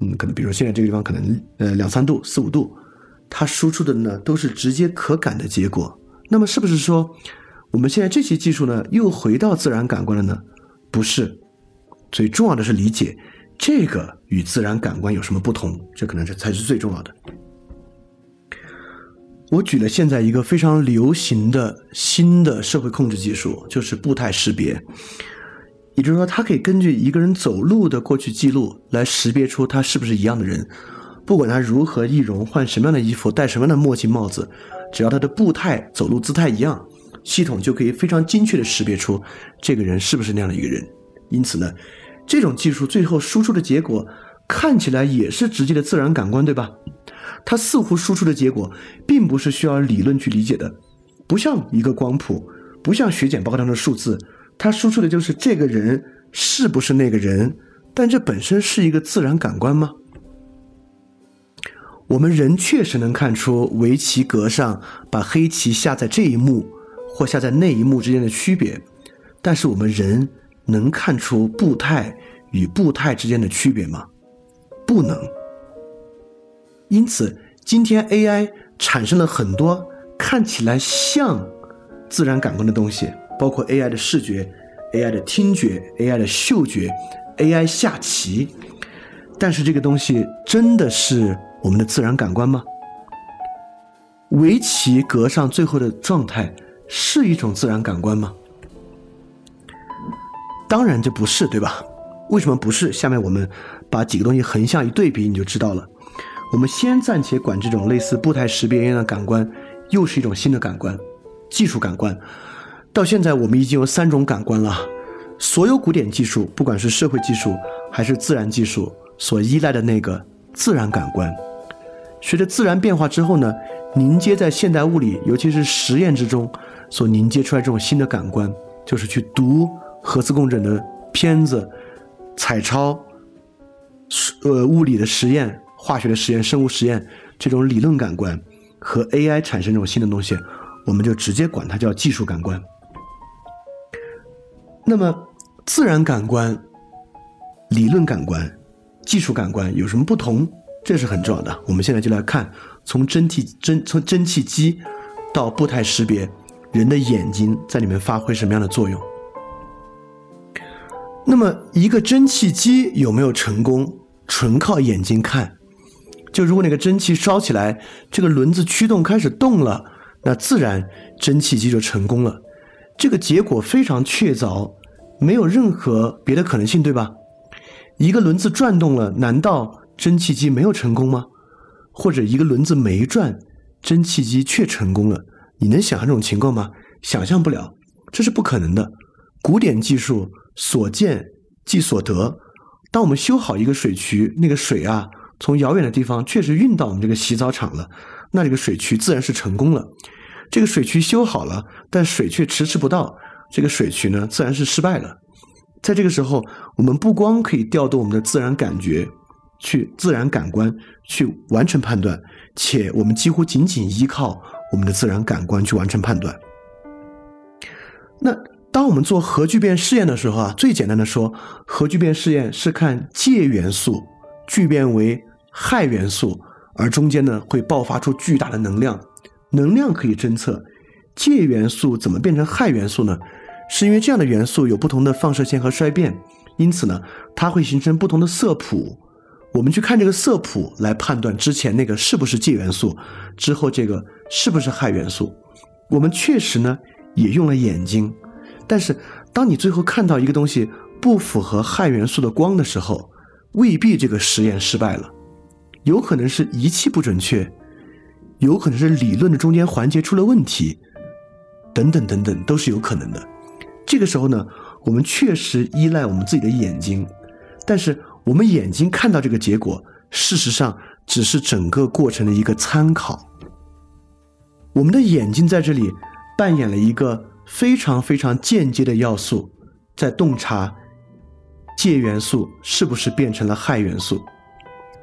嗯，可能比如说现在这个地方可能呃两三度、四五度。它输出的呢都是直接可感的结果。那么是不是说我们现在这些技术呢又回到自然感官了呢？不是，最重要的是理解这个与自然感官有什么不同，这可能是才是最重要的。我举了现在一个非常流行的新的社会控制技术，就是步态识别，也就是说，它可以根据一个人走路的过去记录来识别出他是不是一样的人，不管他如何易容，换什么样的衣服，戴什么样的墨镜帽子，只要他的步态、走路姿态一样。系统就可以非常精确的识别出这个人是不是那样的一个人，因此呢，这种技术最后输出的结果看起来也是直接的自然感官，对吧？它似乎输出的结果并不是需要理论去理解的，不像一个光谱，不像血检报告当中的数字，它输出的就是这个人是不是那个人，但这本身是一个自然感官吗？我们人确实能看出围棋格上把黑棋下在这一幕。或下在那一幕之间的区别，但是我们人能看出步态与步态之间的区别吗？不能。因此，今天 AI 产生了很多看起来像自然感官的东西，包括 AI 的视觉、AI 的听觉、AI 的嗅觉、AI 下棋。但是这个东西真的是我们的自然感官吗？围棋格上最后的状态。是一种自然感官吗？当然这不是，对吧？为什么不是？下面我们把几个东西横向一对比，你就知道了。我们先暂且管这种类似步态识别一样的感官，又是一种新的感官，技术感官。到现在我们已经有三种感官了。所有古典技术，不管是社会技术还是自然技术，所依赖的那个自然感官，随着自然变化之后呢，凝结在现代物理，尤其是实验之中。所凝结出来这种新的感官，就是去读核磁共振的片子、彩超、呃物理的实验、化学的实验、生物实验这种理论感官和 AI 产生这种新的东西，我们就直接管它叫技术感官。那么自然感官、理论感官、技术感官有什么不同？这是很重要的。我们现在就来看，从蒸汽蒸从蒸汽机到步态识别。人的眼睛在里面发挥什么样的作用？那么，一个蒸汽机有没有成功，纯靠眼睛看？就如果那个蒸汽烧起来，这个轮子驱动开始动了，那自然蒸汽机就成功了。这个结果非常确凿，没有任何别的可能性，对吧？一个轮子转动了，难道蒸汽机没有成功吗？或者一个轮子没转，蒸汽机却成功了？你能想象这种情况吗？想象不了，这是不可能的。古典技术所见即所得。当我们修好一个水渠，那个水啊，从遥远的地方确实运到我们这个洗澡厂了，那这个水渠自然是成功了。这个水渠修好了，但水却迟迟不到，这个水渠呢，自然是失败了。在这个时候，我们不光可以调动我们的自然感觉，去自然感官去完成判断，且我们几乎仅仅依靠我们的自然感官去完成判断。那。当我们做核聚变试验的时候啊，最简单的说，核聚变试验是看介元素聚变为氦元素，而中间呢会爆发出巨大的能量，能量可以侦测。介元素怎么变成氦元素呢？是因为这样的元素有不同的放射线和衰变，因此呢它会形成不同的色谱。我们去看这个色谱来判断之前那个是不是介元素，之后这个是不是氦元素。我们确实呢也用了眼睛。但是，当你最后看到一个东西不符合氦元素的光的时候，未必这个实验失败了，有可能是仪器不准确，有可能是理论的中间环节出了问题，等等等等，都是有可能的。这个时候呢，我们确实依赖我们自己的眼睛，但是我们眼睛看到这个结果，事实上只是整个过程的一个参考。我们的眼睛在这里扮演了一个。非常非常间接的要素，在洞察介元素是不是变成了氦元素。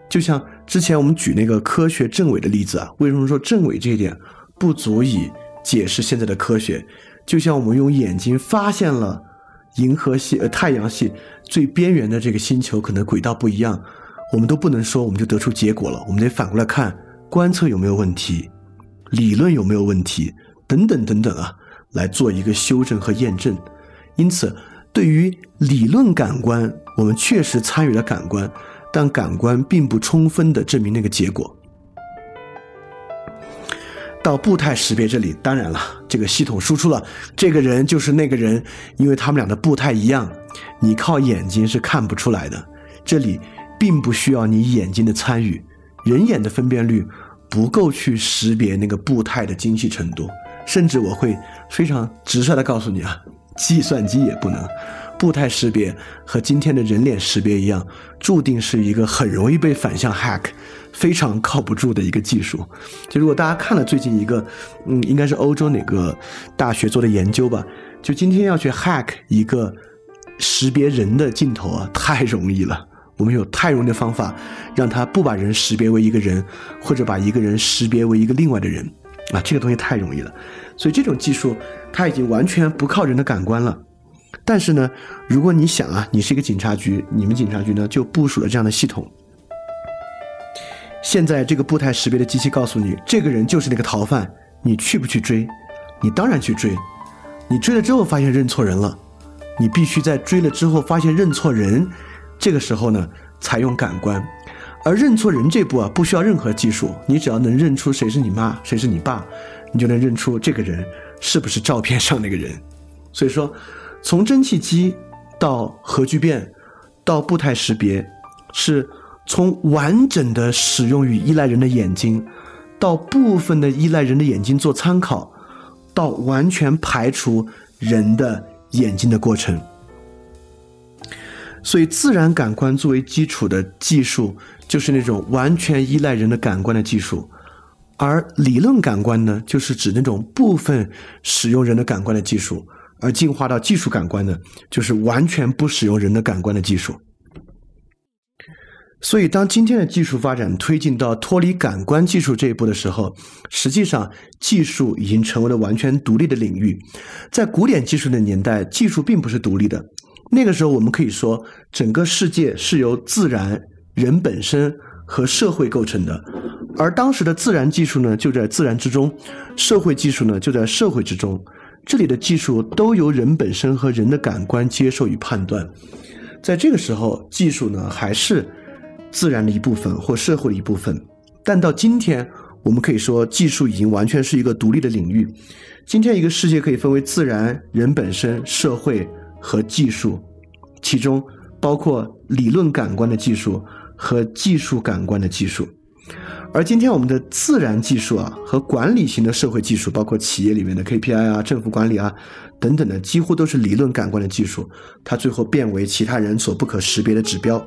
就像之前我们举那个科学证伪的例子啊，为什么说证伪这一点不足以解释现在的科学？就像我们用眼睛发现了银河系呃太阳系最边缘的这个星球可能轨道不一样，我们都不能说我们就得出结果了，我们得反过来看观测有没有问题，理论有没有问题，等等等等啊。来做一个修正和验证，因此，对于理论感官，我们确实参与了感官，但感官并不充分的证明那个结果。到步态识别这里，当然了，这个系统输出了这个人就是那个人，因为他们俩的步态一样，你靠眼睛是看不出来的。这里并不需要你眼睛的参与，人眼的分辨率不够去识别那个步态的精细程度。甚至我会非常直率的告诉你啊，计算机也不能，步态识别和今天的人脸识别一样，注定是一个很容易被反向 hack，非常靠不住的一个技术。就如果大家看了最近一个，嗯，应该是欧洲哪个大学做的研究吧，就今天要去 hack 一个识别人的镜头啊，太容易了。我们有太容易的方法，让他不把人识别为一个人，或者把一个人识别为一个另外的人。啊，这个东西太容易了，所以这种技术它已经完全不靠人的感官了。但是呢，如果你想啊，你是一个警察局，你们警察局呢就部署了这样的系统。现在这个步态识别的机器告诉你，这个人就是那个逃犯，你去不去追？你当然去追。你追了之后发现认错人了，你必须在追了之后发现认错人，这个时候呢采用感官。而认错人这步啊，不需要任何技术，你只要能认出谁是你妈，谁是你爸，你就能认出这个人是不是照片上那个人。所以说，从蒸汽机到核聚变，到步态识别，是从完整的使用与依赖人的眼睛，到部分的依赖人的眼睛做参考，到完全排除人的眼睛的过程。所以，自然感官作为基础的技术。就是那种完全依赖人的感官的技术，而理论感官呢，就是指那种部分使用人的感官的技术，而进化到技术感官呢，就是完全不使用人的感官的技术。所以，当今天的技术发展推进到脱离感官技术这一步的时候，实际上技术已经成为了完全独立的领域。在古典技术的年代，技术并不是独立的。那个时候，我们可以说，整个世界是由自然。人本身和社会构成的，而当时的自然技术呢，就在自然之中；社会技术呢，就在社会之中。这里的技术都由人本身和人的感官接受与判断。在这个时候，技术呢还是自然的一部分或社会的一部分。但到今天，我们可以说技术已经完全是一个独立的领域。今天一个世界可以分为自然、人本身、社会和技术，其中包括理论感官的技术和技术感官的技术。而今天我们的自然技术啊和管理型的社会技术，包括企业里面的 KPI 啊、政府管理啊等等的，几乎都是理论感官的技术，它最后变为其他人所不可识别的指标。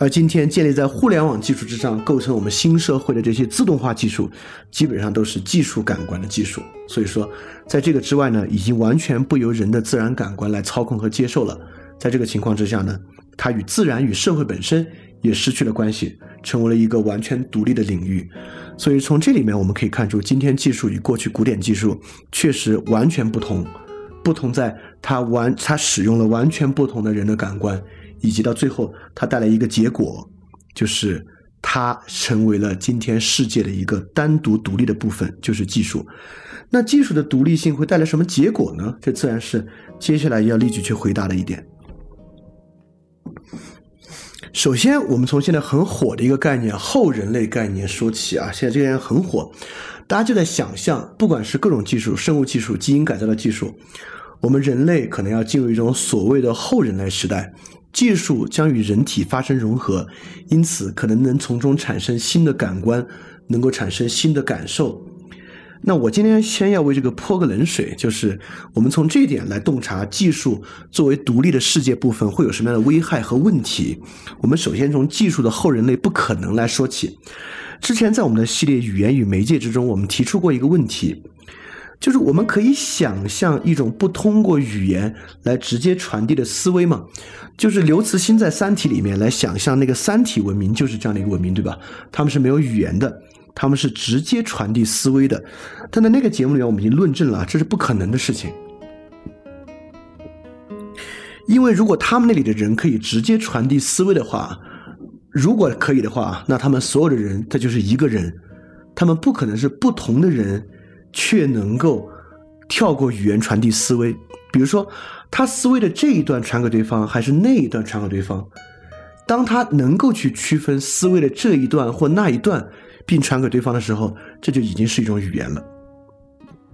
而今天建立在互联网技术之上，构成我们新社会的这些自动化技术，基本上都是技术感官的技术。所以说，在这个之外呢，已经完全不由人的自然感官来操控和接受了。在这个情况之下呢，它与自然与社会本身也失去了关系，成为了一个完全独立的领域。所以从这里面我们可以看出，今天技术与过去古典技术确实完全不同，不同在它完它使用了完全不同的人的感官。以及到最后，它带来一个结果，就是它成为了今天世界的一个单独独立的部分，就是技术。那技术的独立性会带来什么结果呢？这自然是接下来要立即去回答的一点。首先，我们从现在很火的一个概念——后人类概念说起啊。现在这个人很火，大家就在想象，不管是各种技术、生物技术、基因改造的技术，我们人类可能要进入一种所谓的后人类时代。技术将与人体发生融合，因此可能能从中产生新的感官，能够产生新的感受。那我今天先要为这个泼个冷水，就是我们从这一点来洞察技术作为独立的世界部分会有什么样的危害和问题。我们首先从技术的后人类不可能来说起。之前在我们的系列语言与媒介之中，我们提出过一个问题。就是我们可以想象一种不通过语言来直接传递的思维嘛？就是刘慈欣在《三体》里面来想象那个三体文明就是这样的一个文明，对吧？他们是没有语言的，他们是直接传递思维的。但在那个节目里面，我们已经论证了这是不可能的事情，因为如果他们那里的人可以直接传递思维的话，如果可以的话，那他们所有的人他就是一个人，他们不可能是不同的人。却能够跳过语言传递思维，比如说他思维的这一段传给对方，还是那一段传给对方。当他能够去区分思维的这一段或那一段，并传给对方的时候，这就已经是一种语言了。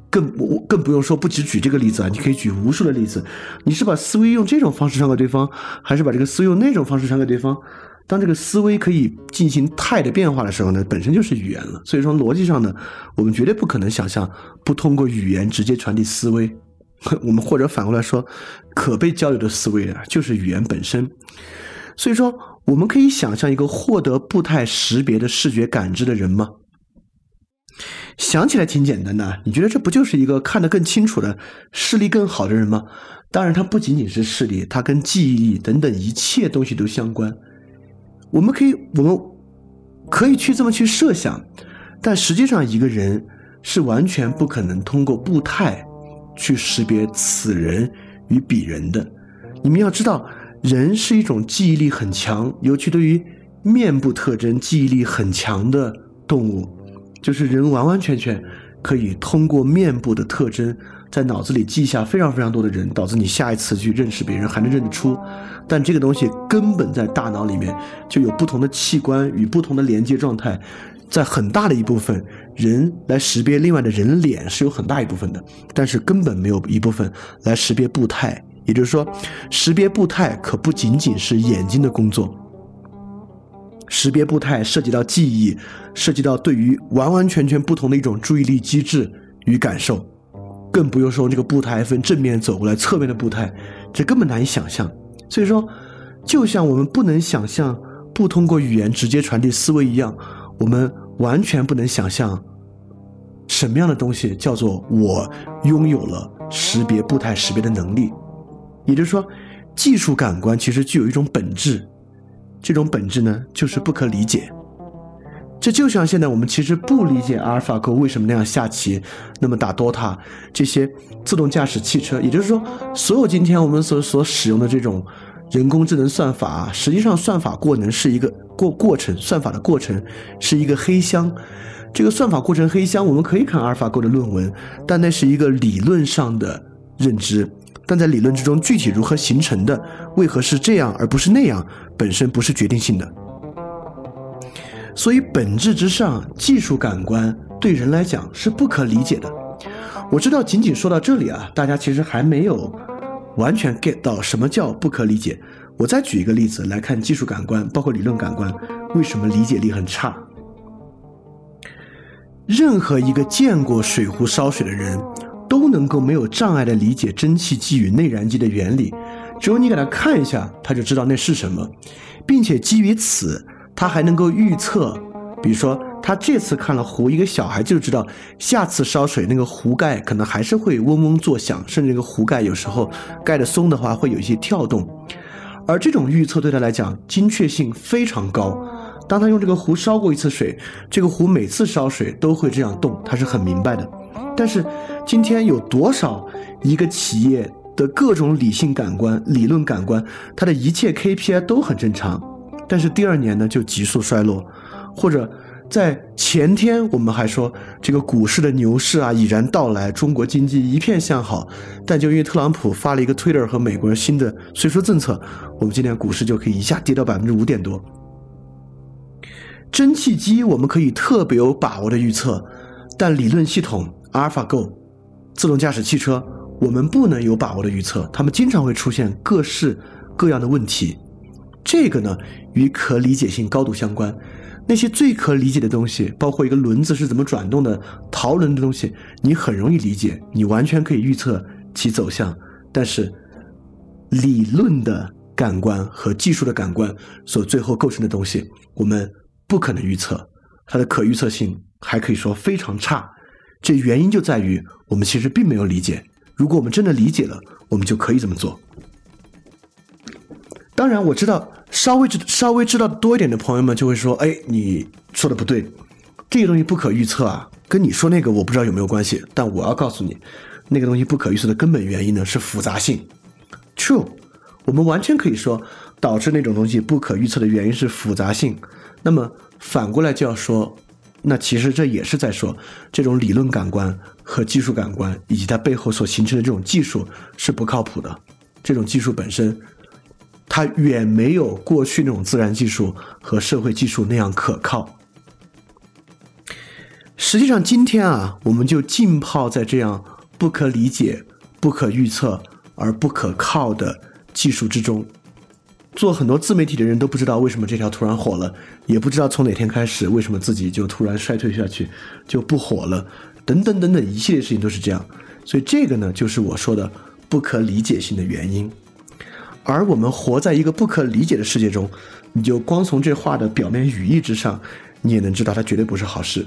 更我更不用说，不只举这个例子啊，你可以举无数的例子。你是把思维用这种方式传给对方，还是把这个思维用那种方式传给对方？当这个思维可以进行态的变化的时候呢，本身就是语言了。所以说逻辑上呢，我们绝对不可能想象不通过语言直接传递思维。我们或者反过来说，可被交流的思维啊，就是语言本身。所以说，我们可以想象一个获得步态识别的视觉感知的人吗？想起来挺简单的。你觉得这不就是一个看得更清楚的视力更好的人吗？当然，它不仅仅是视力，它跟记忆力等等一切东西都相关。我们可以，我们可以去这么去设想，但实际上一个人是完全不可能通过步态去识别此人与彼人的。你们要知道，人是一种记忆力很强，尤其对于面部特征记忆力很强的动物，就是人完完全全可以通过面部的特征。在脑子里记下非常非常多的人，导致你下一次去认识别人还能认得出。但这个东西根本在大脑里面就有不同的器官与不同的连接状态，在很大的一部分人来识别另外的人脸是有很大一部分的，但是根本没有一部分来识别步态。也就是说，识别步态可不仅仅是眼睛的工作，识别步态涉及到记忆，涉及到对于完完全全不同的一种注意力机制与感受。更不用说这个步态分正面走过来，侧面的步态，这根本难以想象。所以说，就像我们不能想象不通过语言直接传递思维一样，我们完全不能想象什么样的东西叫做我拥有了识别步态识别的能力。也就是说，技术感官其实具有一种本质，这种本质呢，就是不可理解。这就像现在我们其实不理解阿尔法狗为什么那样下棋，那么打 DOTA 这些自动驾驶汽车，也就是说，所有今天我们所所使用的这种人工智能算法，实际上算法过程是一个过过程，算法的过程是一个黑箱。这个算法过程黑箱，我们可以看阿尔法狗的论文，但那是一个理论上的认知，但在理论之中具体如何形成的，为何是这样而不是那样，本身不是决定性的。所以本质之上，技术感官对人来讲是不可理解的。我知道，仅仅说到这里啊，大家其实还没有完全 get 到什么叫不可理解。我再举一个例子来看，技术感官包括理论感官为什么理解力很差。任何一个见过水壶烧水的人，都能够没有障碍地理解蒸汽机与内燃机的原理。只有你给他看一下，他就知道那是什么，并且基于此，他还能够预测。比如说，他这次看了壶，一个小孩就知道下次烧水那个壶盖可能还是会嗡嗡作响，甚至那个壶盖有时候盖的松的话会有一些跳动。而这种预测对他来讲精确性非常高。当他用这个壶烧过一次水，这个壶每次烧水都会这样动，他是很明白的。但是今天有多少一个企业的各种理性感官、理论感官，它的一切 KPI 都很正常，但是第二年呢就急速衰落，或者在前天我们还说这个股市的牛市啊已然到来，中国经济一片向好，但就因为特朗普发了一个 Twitter 和美国人新的税收政策，我们今天股市就可以一下跌到百分之五点多。蒸汽机我们可以特别有把握的预测，但理论系统 AlphaGo、自动驾驶汽车我们不能有把握的预测，他们经常会出现各式各样的问题。这个呢与可理解性高度相关。那些最可理解的东西，包括一个轮子是怎么转动的、陶轮的东西，你很容易理解，你完全可以预测其走向。但是理论的感官和技术的感官所最后构成的东西，我们。不可能预测，它的可预测性还可以说非常差。这原因就在于我们其实并没有理解。如果我们真的理解了，我们就可以这么做。当然，我知道稍微知稍微知道多一点的朋友们就会说：“哎，你说的不对，这个东西不可预测啊，跟你说那个我不知道有没有关系。”但我要告诉你，那个东西不可预测的根本原因呢是复杂性。True，我们完全可以说导致那种东西不可预测的原因是复杂性。那么反过来就要说，那其实这也是在说，这种理论感官和技术感官以及它背后所形成的这种技术是不靠谱的。这种技术本身，它远没有过去那种自然技术和社会技术那样可靠。实际上，今天啊，我们就浸泡在这样不可理解、不可预测而不可靠的技术之中。做很多自媒体的人都不知道为什么这条突然火了，也不知道从哪天开始为什么自己就突然衰退下去，就不火了，等等等等一系列事情都是这样。所以这个呢，就是我说的不可理解性的原因。而我们活在一个不可理解的世界中，你就光从这话的表面语义之上，你也能知道它绝对不是好事。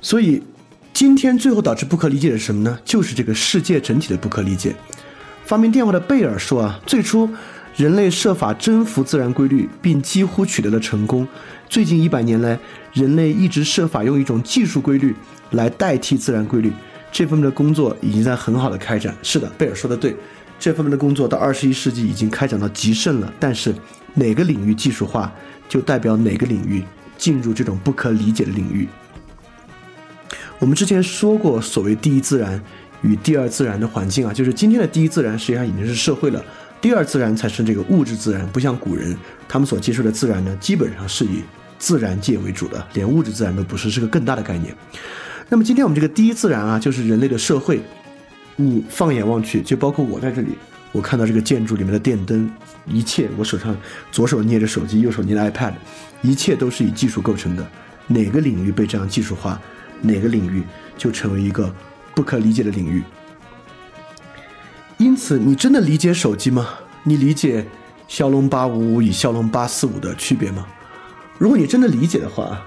所以今天最后导致不可理解的是什么呢？就是这个世界整体的不可理解。发明电话的贝尔说：“啊，最初人类设法征服自然规律，并几乎取得了成功。最近一百年来，人类一直设法用一种技术规律来代替自然规律。这方面的工作已经在很好的开展。是的，贝尔说的对，这方面的工作到二十一世纪已经开展到极盛了。但是，哪个领域技术化，就代表哪个领域进入这种不可理解的领域。我们之前说过，所谓第一自然。”与第二自然的环境啊，就是今天的第一自然实际上已经是社会了，第二自然才是这个物质自然。不像古人，他们所接受的自然呢，基本上是以自然界为主的，连物质自然都不是，是个更大的概念。那么今天我们这个第一自然啊，就是人类的社会。你放眼望去，就包括我在这里，我看到这个建筑里面的电灯，一切，我手上左手捏着手机，右手捏着 iPad，一切都是以技术构成的。哪个领域被这样技术化，哪个领域就成为一个。不可理解的领域，因此，你真的理解手机吗？你理解骁龙八五五与骁龙八四五的区别吗？如果你真的理解的话，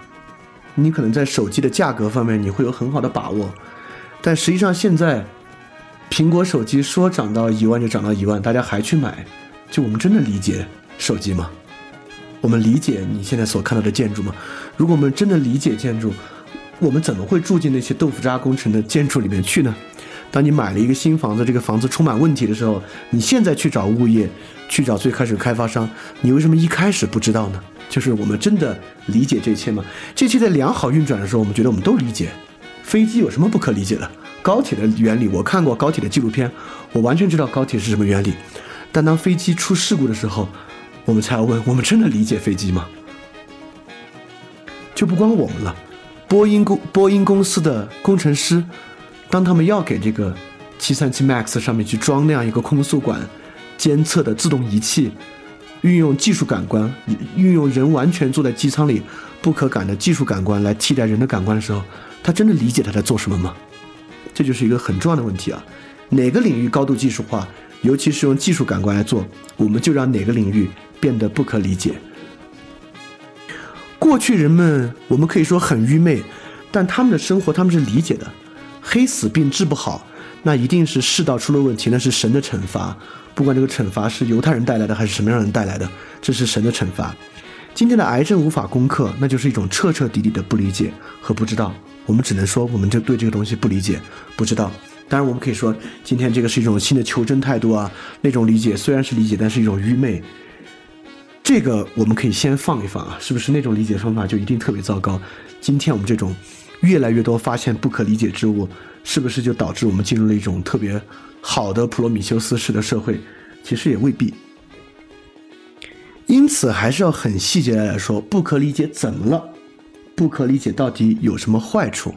你可能在手机的价格方面你会有很好的把握。但实际上，现在苹果手机说涨到一万就涨到一万，大家还去买，就我们真的理解手机吗？我们理解你现在所看到的建筑吗？如果我们真的理解建筑？我们怎么会住进那些豆腐渣工程的建筑里面去呢？当你买了一个新房子，这个房子充满问题的时候，你现在去找物业，去找最开始开发商，你为什么一开始不知道呢？就是我们真的理解这一切吗？这一切在良好运转的时候，我们觉得我们都理解。飞机有什么不可理解的？高铁的原理，我看过高铁的纪录片，我完全知道高铁是什么原理。但当飞机出事故的时候，我们才要问：我们真的理解飞机吗？就不光我们了。波音公波音公司的工程师，当他们要给这个737 MAX 上面去装那样一个空速管监测的自动仪器，运用技术感官，运用人完全坐在机舱里不可感的技术感官来替代人的感官的时候，他真的理解他在做什么吗？这就是一个很重要的问题啊！哪个领域高度技术化，尤其是用技术感官来做，我们就让哪个领域变得不可理解。过去人们，我们可以说很愚昧，但他们的生活他们是理解的。黑死病治不好，那一定是世道出了问题，那是神的惩罚。不管这个惩罚是犹太人带来的还是什么样人带来的，这是神的惩罚。今天的癌症无法攻克，那就是一种彻彻底底的不理解和不知道。我们只能说，我们就对这个东西不理解、不知道。当然，我们可以说，今天这个是一种新的求真态度啊。那种理解虽然是理解，但是一种愚昧。这个我们可以先放一放啊，是不是那种理解方法就一定特别糟糕？今天我们这种越来越多发现不可理解之物，是不是就导致我们进入了一种特别好的普罗米修斯式的社会？其实也未必。因此，还是要很细节的来说，不可理解怎么了？不可理解到底有什么坏处？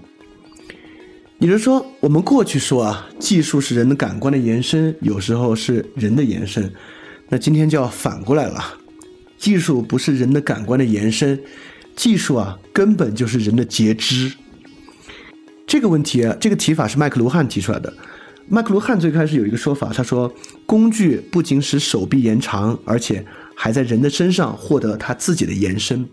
也就是说，我们过去说啊，技术是人的感官的延伸，有时候是人的延伸，那今天就要反过来了。技术不是人的感官的延伸，技术啊根本就是人的截肢。这个问题啊，这个提法是麦克卢汉提出来的。麦克卢汉最开始有一个说法，他说工具不仅使手臂延长，而且还在人的身上获得他自己的延伸。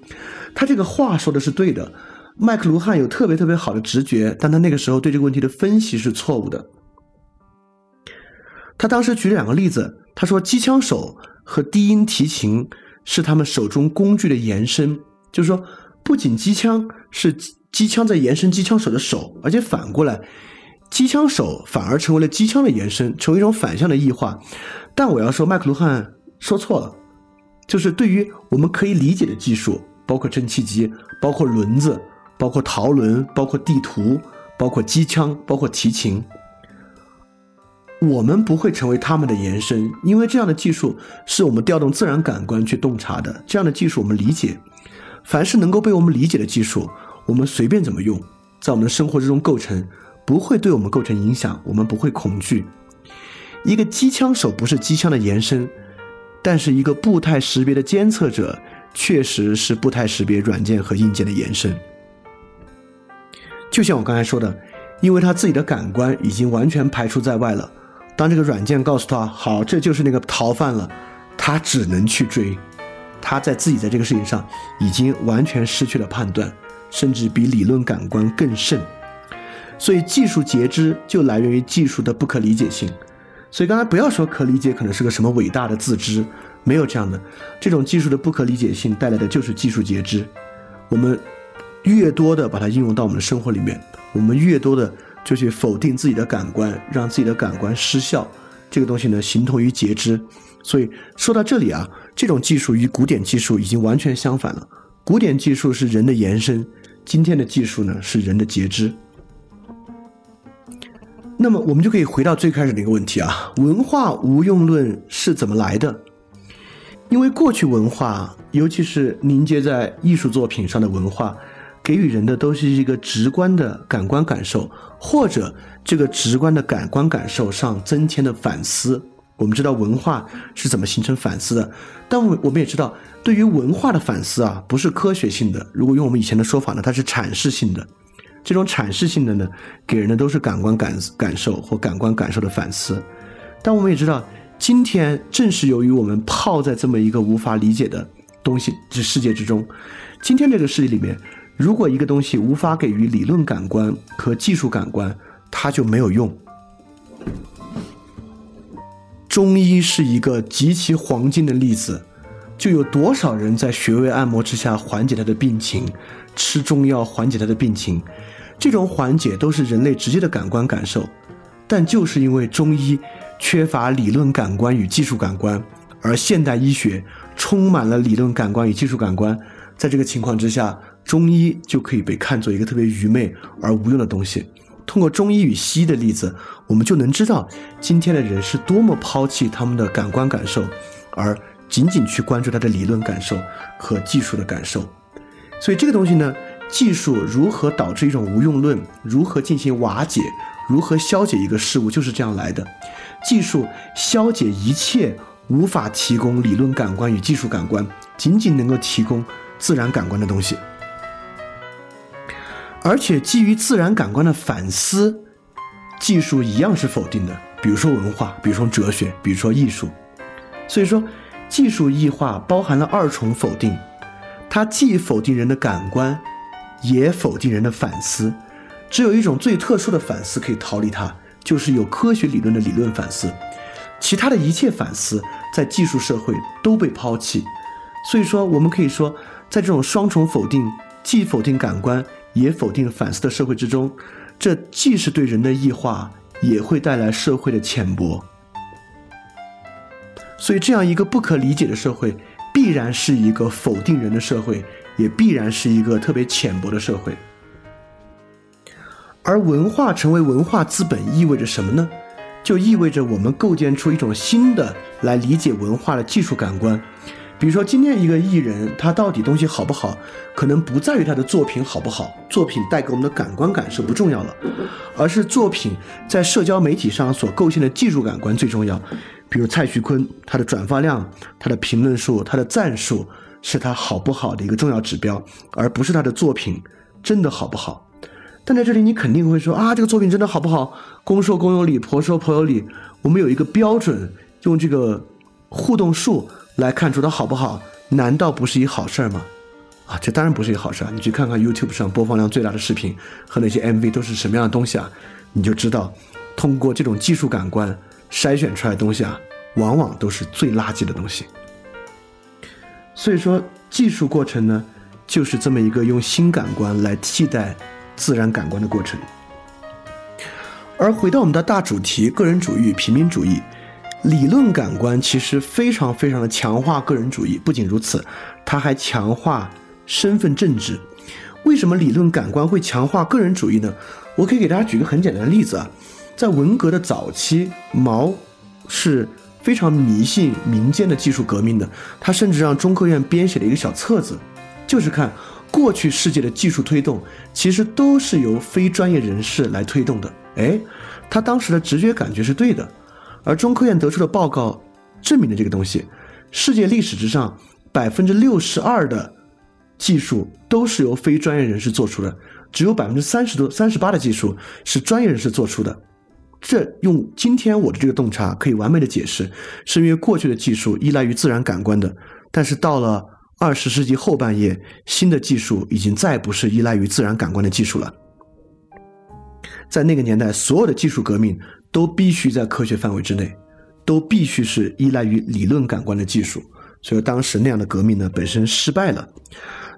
他这个话说的是对的。麦克卢汉有特别特别好的直觉，但他那个时候对这个问题的分析是错误的。他当时举两个例子，他说机枪手和低音提琴。是他们手中工具的延伸，就是说，不仅机枪是机枪在延伸机枪手的手，而且反过来，机枪手反而成为了机枪的延伸，成为一种反向的异化。但我要说，麦克卢汉说错了，就是对于我们可以理解的技术，包括蒸汽机，包括轮子，包括陶轮，包括地图，包括机枪，包括提琴。我们不会成为他们的延伸，因为这样的技术是我们调动自然感官去洞察的。这样的技术我们理解，凡是能够被我们理解的技术，我们随便怎么用，在我们的生活之中构成，不会对我们构成影响，我们不会恐惧。一个机枪手不是机枪的延伸，但是一个步态识别的监测者确实是步态识别软件和硬件的延伸。就像我刚才说的，因为他自己的感官已经完全排除在外了。当这个软件告诉他好，这就是那个逃犯了，他只能去追。他在自己在这个事情上已经完全失去了判断，甚至比理论感官更甚。所以技术截肢就来源于技术的不可理解性。所以刚才不要说可理解可能是个什么伟大的自知，没有这样的。这种技术的不可理解性带来的就是技术截肢。我们越多的把它应用到我们的生活里面，我们越多的。就去否定自己的感官，让自己的感官失效，这个东西呢，形同于截肢。所以说到这里啊，这种技术与古典技术已经完全相反了。古典技术是人的延伸，今天的技术呢是人的截肢。那么我们就可以回到最开始的一个问题啊：文化无用论是怎么来的？因为过去文化，尤其是凝结在艺术作品上的文化。给予人的都是一个直观的感官感受，或者这个直观的感官感受上增添的反思。我们知道文化是怎么形成反思的，但我我们也知道，对于文化的反思啊，不是科学性的。如果用我们以前的说法呢，它是阐释性的。这种阐释性的呢，给人的都是感官感感受或感官感受的反思。但我们也知道，今天正是由于我们泡在这么一个无法理解的东西之世界之中，今天这个世界里面。如果一个东西无法给予理论感官和技术感官，它就没有用。中医是一个极其黄金的例子，就有多少人在穴位按摩之下缓解他的病情，吃中药缓解他的病情，这种缓解都是人类直接的感官感受，但就是因为中医缺乏理论感官与技术感官，而现代医学充满了理论感官与技术感官，在这个情况之下。中医就可以被看作一个特别愚昧而无用的东西。通过中医与西医的例子，我们就能知道今天的人是多么抛弃他们的感官感受，而仅仅去关注他的理论感受和技术的感受。所以这个东西呢，技术如何导致一种无用论，如何进行瓦解，如何消解一个事物，就是这样来的。技术消解一切无法提供理论感官与技术感官，仅仅能够提供自然感官的东西。而且基于自然感官的反思，技术一样是否定的。比如说文化，比如说哲学，比如说艺术。所以说，技术异化包含了二重否定，它既否定人的感官，也否定人的反思。只有一种最特殊的反思可以逃离它，就是有科学理论的理论反思。其他的一切反思在技术社会都被抛弃。所以说，我们可以说，在这种双重否定，既否定感官。也否定反思的社会之中，这既是对人的异化，也会带来社会的浅薄。所以，这样一个不可理解的社会，必然是一个否定人的社会，也必然是一个特别浅薄的社会。而文化成为文化资本意味着什么呢？就意味着我们构建出一种新的来理解文化的技术感官。比如说，今天一个艺人，他到底东西好不好，可能不在于他的作品好不好，作品带给我们的感官感受不重要了，而是作品在社交媒体上所构建的技术感官最重要。比如蔡徐坤，他的转发量、他的评论数、他的赞数，是他好不好的一个重要指标，而不是他的作品真的好不好。但在这里，你肯定会说啊，这个作品真的好不好？公说公有理，婆说婆有理。我们有一个标准，用这个互动数。来看出它好不好，难道不是一好事儿吗？啊，这当然不是一好事儿。你去看看 YouTube 上播放量最大的视频和那些 MV 都是什么样的东西啊？你就知道，通过这种技术感官筛选出来的东西啊，往往都是最垃圾的东西。所以说，技术过程呢，就是这么一个用新感官来替代自然感官的过程。而回到我们的大主题——个人主义平民主义。理论感官其实非常非常的强化个人主义，不仅如此，它还强化身份政治。为什么理论感官会强化个人主义呢？我可以给大家举个很简单的例子啊，在文革的早期，毛是非常迷信民间的技术革命的，他甚至让中科院编写了一个小册子，就是看过去世界的技术推动，其实都是由非专业人士来推动的。哎，他当时的直觉感觉是对的。而中科院得出的报告证明了这个东西，世界历史之上百分之六十二的技术都是由非专业人士做出的，只有百分之三十多、三十八的技术是专业人士做出的。这用今天我的这个洞察可以完美的解释，是因为过去的技术依赖于自然感官的，但是到了二十世纪后半叶，新的技术已经再不是依赖于自然感官的技术了。在那个年代，所有的技术革命。都必须在科学范围之内，都必须是依赖于理论感官的技术，所以当时那样的革命呢本身失败了。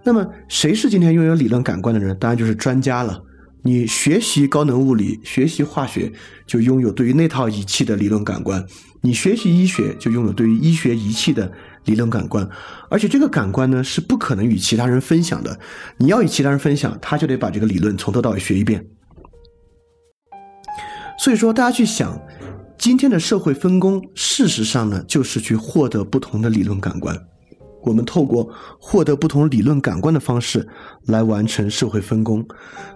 那么谁是今天拥有理论感官的人？当然就是专家了。你学习高能物理、学习化学，就拥有对于那套仪器的理论感官；你学习医学，就拥有对于医学仪器的理论感官。而且这个感官呢是不可能与其他人分享的。你要与其他人分享，他就得把这个理论从头到尾学一遍。所以说，大家去想，今天的社会分工，事实上呢，就是去获得不同的理论感官。我们透过获得不同理论感官的方式来完成社会分工。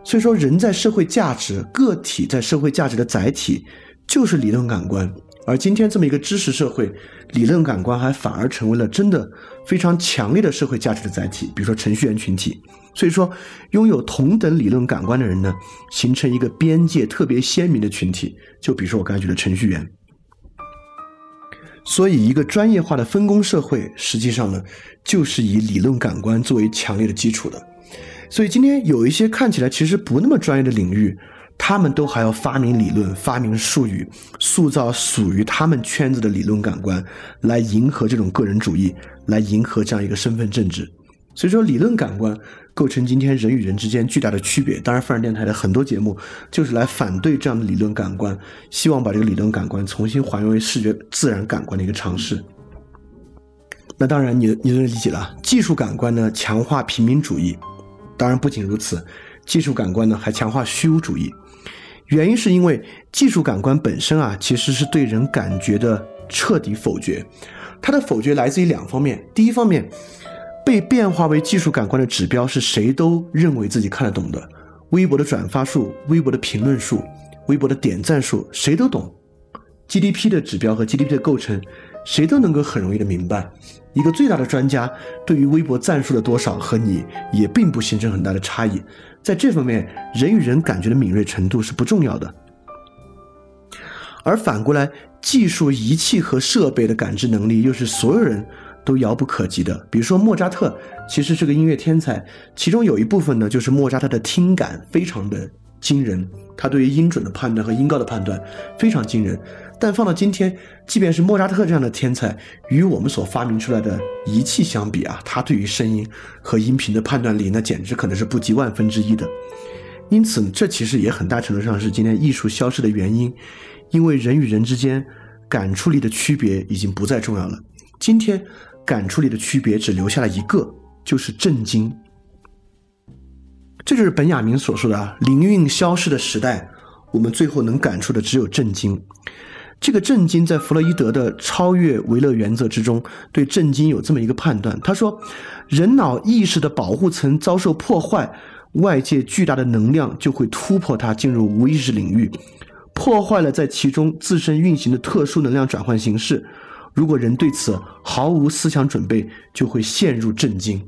所以说，人在社会价值，个体在社会价值的载体，就是理论感官。而今天这么一个知识社会，理论感官还反而成为了真的非常强烈的社会价值的载体。比如说程序员群体，所以说拥有同等理论感官的人呢，形成一个边界特别鲜明的群体。就比如说我刚才举的程序员。所以一个专业化的分工社会，实际上呢，就是以理论感官作为强烈的基础的。所以今天有一些看起来其实不那么专业的领域。他们都还要发明理论、发明术语，塑造属于他们圈子的理论感官，来迎合这种个人主义，来迎合这样一个身份政治。所以说，理论感官构成今天人与人之间巨大的区别。当然，范儿电台的很多节目就是来反对这样的理论感官，希望把这个理论感官重新还原为视觉自然感官的一个尝试。那当然，你你能理解了，技术感官呢强化平民主义。当然，不仅如此，技术感官呢还强化虚无主义。原因是因为技术感官本身啊，其实是对人感觉的彻底否决。它的否决来自于两方面。第一方面，被变化为技术感官的指标是谁都认为自己看得懂的，微博的转发数、微博的评论数、微博的点赞数，谁都懂。GDP 的指标和 GDP 的构成，谁都能够很容易的明白。一个最大的专家对于微博赞数的多少和你也并不形成很大的差异。在这方面，人与人感觉的敏锐程度是不重要的。而反过来，技术仪器和设备的感知能力又是所有人都遥不可及的。比如说，莫扎特其实是个音乐天才，其中有一部分呢，就是莫扎特的听感非常的惊人，他对于音准的判断和音高的判断非常惊人。但放到今天，即便是莫扎特这样的天才，与我们所发明出来的仪器相比啊，他对于声音和音频的判断力，那简直可能是不及万分之一的。因此，这其实也很大程度上是今天艺术消失的原因。因为人与人之间感触力的区别已经不再重要了。今天感触力的区别只留下了一个，就是震惊。这就是本雅明所说的啊，灵韵消失的时代，我们最后能感触的只有震惊。这个震惊在弗洛伊德的超越维勒原则之中，对震惊有这么一个判断。他说，人脑意识的保护层遭受破坏，外界巨大的能量就会突破它，进入无意识领域。破坏了在其中自身运行的特殊能量转换形式。如果人对此毫无思想准备，就会陷入震惊。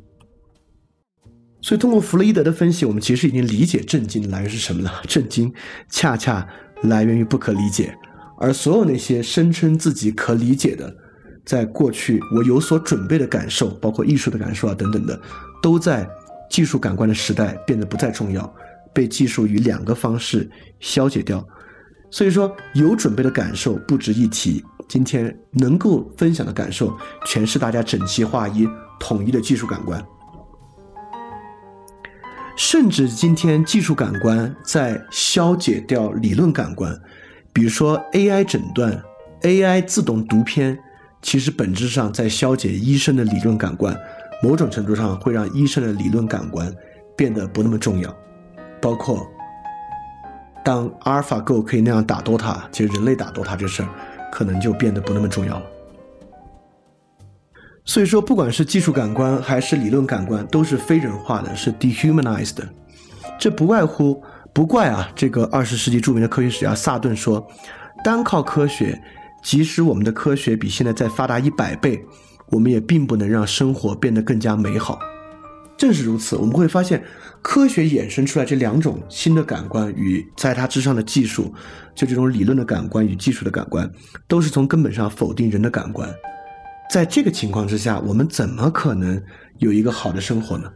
所以，通过弗洛伊德的分析，我们其实已经理解震惊的来源是什么了。震惊恰恰来源于不可理解，而所有那些声称自己可理解的，在过去我有所准备的感受，包括艺术的感受啊等等的，都在技术感官的时代变得不再重要，被技术以两个方式消解掉。所以说，有准备的感受不值一提。今天能够分享的感受，全是大家整齐划一、统一的技术感官。甚至今天技术感官在消解掉理论感官，比如说 AI 诊断、AI 自动读片，其实本质上在消解医生的理论感官，某种程度上会让医生的理论感官变得不那么重要，包括。当阿尔法 Go 可以那样打 DOTA，其实人类打 DOTA 这事儿可能就变得不那么重要了。所以说，不管是技术感官还是理论感官，都是非人化的，是 dehumanized 的。这不外乎不怪啊，这个二十世纪著名的科学史家萨顿说，单靠科学，即使我们的科学比现在再发达一百倍，我们也并不能让生活变得更加美好。正是如此，我们会发现。科学衍生出来这两种新的感官与在它之上的技术，就这种理论的感官与技术的感官，都是从根本上否定人的感官。在这个情况之下，我们怎么可能有一个好的生活呢？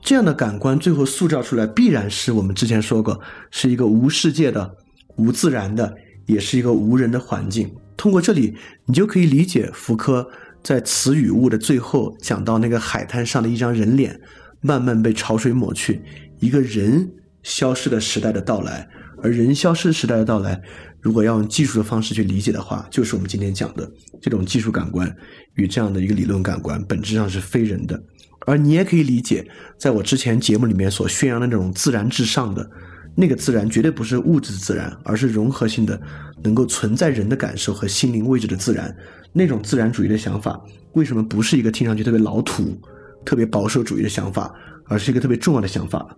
这样的感官最后塑造出来，必然是我们之前说过，是一个无世界的、无自然的，也是一个无人的环境。通过这里，你就可以理解福柯在《词与物》的最后讲到那个海滩上的一张人脸。慢慢被潮水抹去，一个人消失的时代的到来，而人消失时代的到来，如果要用技术的方式去理解的话，就是我们今天讲的这种技术感官与这样的一个理论感官，本质上是非人的。而你也可以理解，在我之前节目里面所宣扬的那种自然至上的那个自然，绝对不是物质自然，而是融合性的，能够存在人的感受和心灵位置的自然。那种自然主义的想法，为什么不是一个听上去特别老土？特别保守主义的想法，而是一个特别重要的想法。